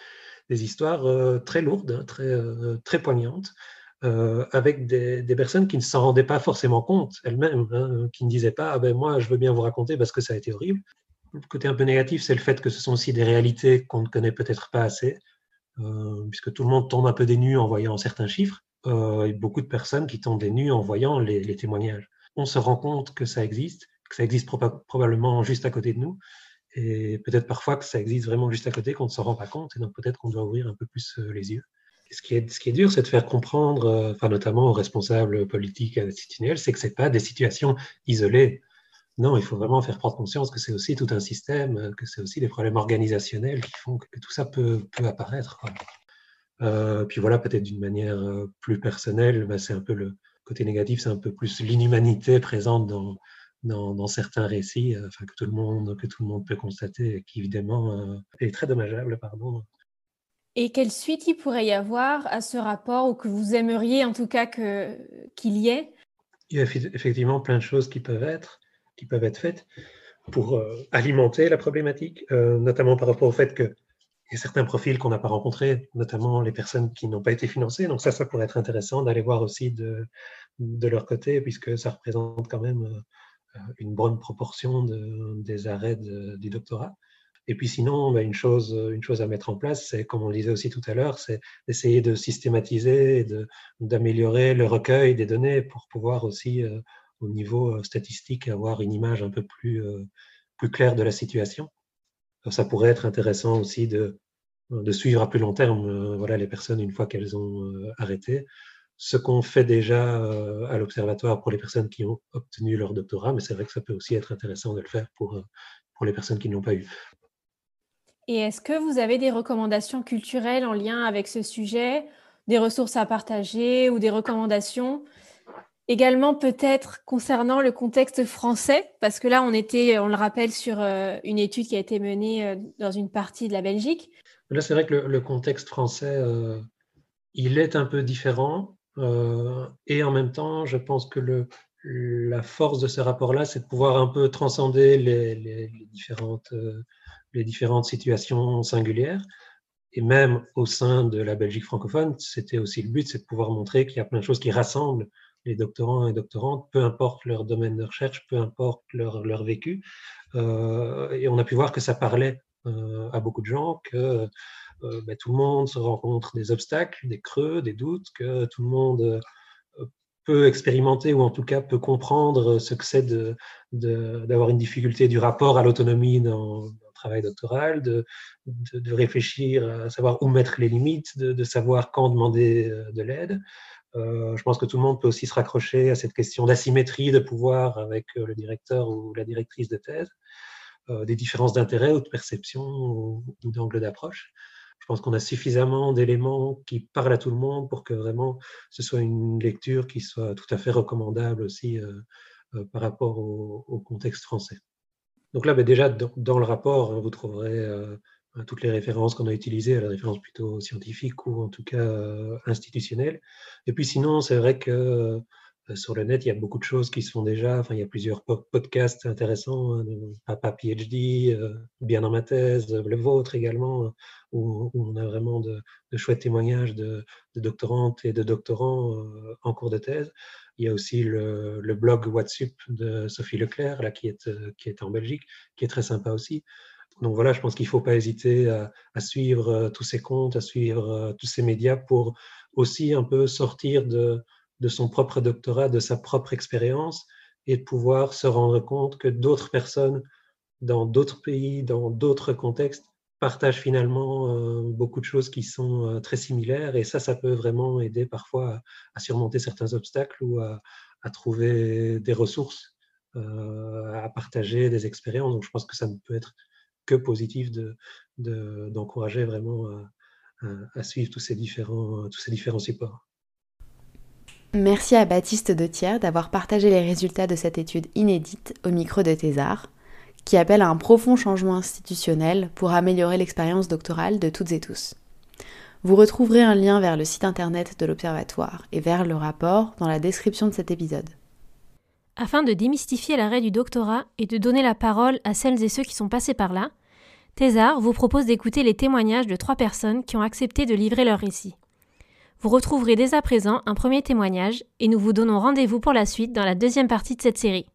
des histoires euh, très lourdes, hein, très, très poignantes, avec des, des, personnes qui ne s'en rendaient pas forcément compte elles-mêmes, hein, qui ne disaient pas ah ben moi je veux bien vous raconter parce que ça a été horrible. Le côté un peu négatif, c'est le fait que ce sont aussi des réalités qu'on ne connaît peut-être pas assez, puisque tout le monde tombe un peu des nues en voyant certains chiffres. Euh, beaucoup de personnes qui tombent des nues en voyant les témoignages on se rend compte que ça existe, que ça existe probablement juste à côté de nous, et peut-être parfois que ça existe vraiment juste à côté, qu'on ne s'en rend pas compte, et donc peut-être qu'on doit ouvrir un peu plus euh, les yeux. ce, qui est, dur, c'est de faire comprendre, euh, enfin, notamment aux responsables politiques et institutionnels, c'est que ce pas des situations isolées. Non, il faut vraiment faire prendre conscience que c'est aussi tout un système, que c'est aussi des problèmes organisationnels qui font que tout ça peut, peut apparaître. puis voilà, peut-être d'une manière plus personnelle, bah, c'est un peu le côté négatif, c'est un peu plus l'inhumanité présente dans, dans, certains récits, enfin, que, tout le monde, que tout le monde peut constater, et qui évidemment est très dommageable. Pardon. Et quelle suite il pourrait y avoir à ce rapport, ou que vous aimeriez en tout cas qu'il y ait? Il y a effectivement plein de choses qui peuvent être, qui peuvent être faites pour alimenter la problématique, notamment par rapport au fait que a certains profils qu'on n'a pas rencontrés, notamment les personnes qui n'ont pas été financées. Donc ça, ça pourrait être intéressant d'aller voir aussi de, leur côté, puisque ça représente quand même euh, une bonne proportion de, des arrêts du doctorat. Et puis sinon, bah, une, chose, une chose à mettre en place, c'est, comme on le disait aussi tout à l'heure, c'est d'essayer de systématiser et d'améliorer le recueil des données pour pouvoir aussi, euh, au niveau euh, statistique, avoir une image un peu plus, plus claire de la situation ça pourrait être intéressant aussi de, de suivre à plus long terme euh, voilà, les personnes une fois qu'elles ont euh, arrêté. Ce qu'on fait déjà euh, à l'Observatoire pour les personnes qui ont obtenu leur doctorat, mais c'est vrai que ça peut aussi être intéressant de le faire pour, pour les personnes qui ne l'ont pas eu. Et est-ce que vous avez des recommandations culturelles en lien avec ce sujet, des ressources à partager ou des recommandations? Également peut-être concernant le contexte français, parce que là on était, on le rappelle, sur euh, une étude qui a été menée euh, dans une partie de la Belgique. Là c'est vrai que le, contexte français, euh, il est un peu différent, et en même temps je pense que la force de ce rapport-là, c'est de pouvoir un peu transcender les, différentes, les différentes situations singulières. Et même au sein de la Belgique francophone, c'était aussi le but, c'est de pouvoir montrer qu'il y a plein de choses qui rassemblent les doctorants et doctorantes, peu importe leur domaine de recherche, peu importe leur, leur vécu. Euh, et on a pu voir que ça parlait euh, à beaucoup de gens, que euh, ben, tout le monde se rencontre des obstacles, des creux, des doutes, que tout le monde peut expérimenter ou en tout cas peut comprendre ce que c'est d'avoir de, d'avoir une difficulté du rapport à l'autonomie dans, dans, le travail doctoral, de, de, réfléchir à savoir où mettre les limites, de, savoir quand demander de l'aide. Euh, je pense que tout le monde peut aussi se raccrocher à cette question d'asymétrie de pouvoir avec euh, le directeur ou la directrice de thèse, euh, des différences d'intérêt ou de perception ou, d'angle d'approche. Je pense qu'on a suffisamment d'éléments qui parlent à tout le monde pour que vraiment ce soit une lecture qui soit tout à fait recommandable aussi par rapport au, contexte français. Donc là, ben déjà, dans, le rapport, vous trouverez toutes les références qu'on a utilisées, la référence plutôt scientifique ou en tout cas euh, institutionnelle. Et puis sinon, c'est vrai que euh, sur le net, il y a beaucoup de choses qui se font déjà. Enfin, il y a plusieurs podcasts intéressants, hein, Papa PhD, euh, Bien dans ma thèse, le vôtre également, où, on a vraiment de, chouettes témoignages de, doctorantes et de doctorants en cours de thèse. Il y a aussi le, le blog WhatsApp de Sophie Leclerc, là, qui, est, qui est en Belgique, qui est très sympa aussi. Donc voilà, je pense qu'il ne faut pas hésiter à, suivre euh, tous ces comptes, à suivre euh, tous ces médias pour aussi un peu sortir de, son propre doctorat, de sa propre expérience et pouvoir se rendre compte que d'autres personnes dans d'autres pays, dans d'autres contextes, partagent finalement euh, beaucoup de choses qui sont très similaires et ça, ça peut vraiment aider parfois à, surmonter certains obstacles ou à, trouver des ressources, à partager des expériences. Donc je pense que ça peut être que positif d'encourager de, vraiment à, suivre tous ces, différents, tous ces différents supports. Merci à Baptiste de Thiers d'avoir partagé les résultats de cette étude inédite au micro de Thésard, qui appelle à un profond changement institutionnel pour améliorer l'expérience doctorale de toutes et tous. Vous retrouverez un lien vers le site internet de l'Observatoire et vers le rapport dans la description de cet épisode. Afin de démystifier l'arrêt du doctorat et de donner la parole à celles et ceux qui sont passés par là, Thésard vous propose d'écouter les témoignages de trois personnes qui ont accepté de livrer leur récit. Vous retrouverez dès à présent un premier témoignage et nous vous donnons rendez-vous pour la suite dans la deuxième partie de cette série.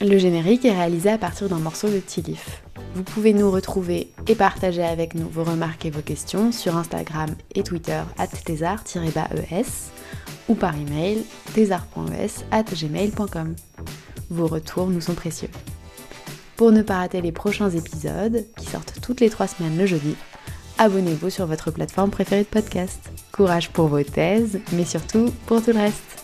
Le générique est réalisé à partir d'un morceau de Tilif. Vous pouvez nous retrouver et partager avec nous vos remarques et vos questions sur Instagram et Twitter at thésard-es ou par email gmail.com Vos retours nous sont précieux. Pour ne pas rater les prochains épisodes, qui sortent toutes les trois semaines le jeudi, abonnez-vous sur votre plateforme préférée de podcast. Courage pour vos thèses, mais surtout pour tout le reste.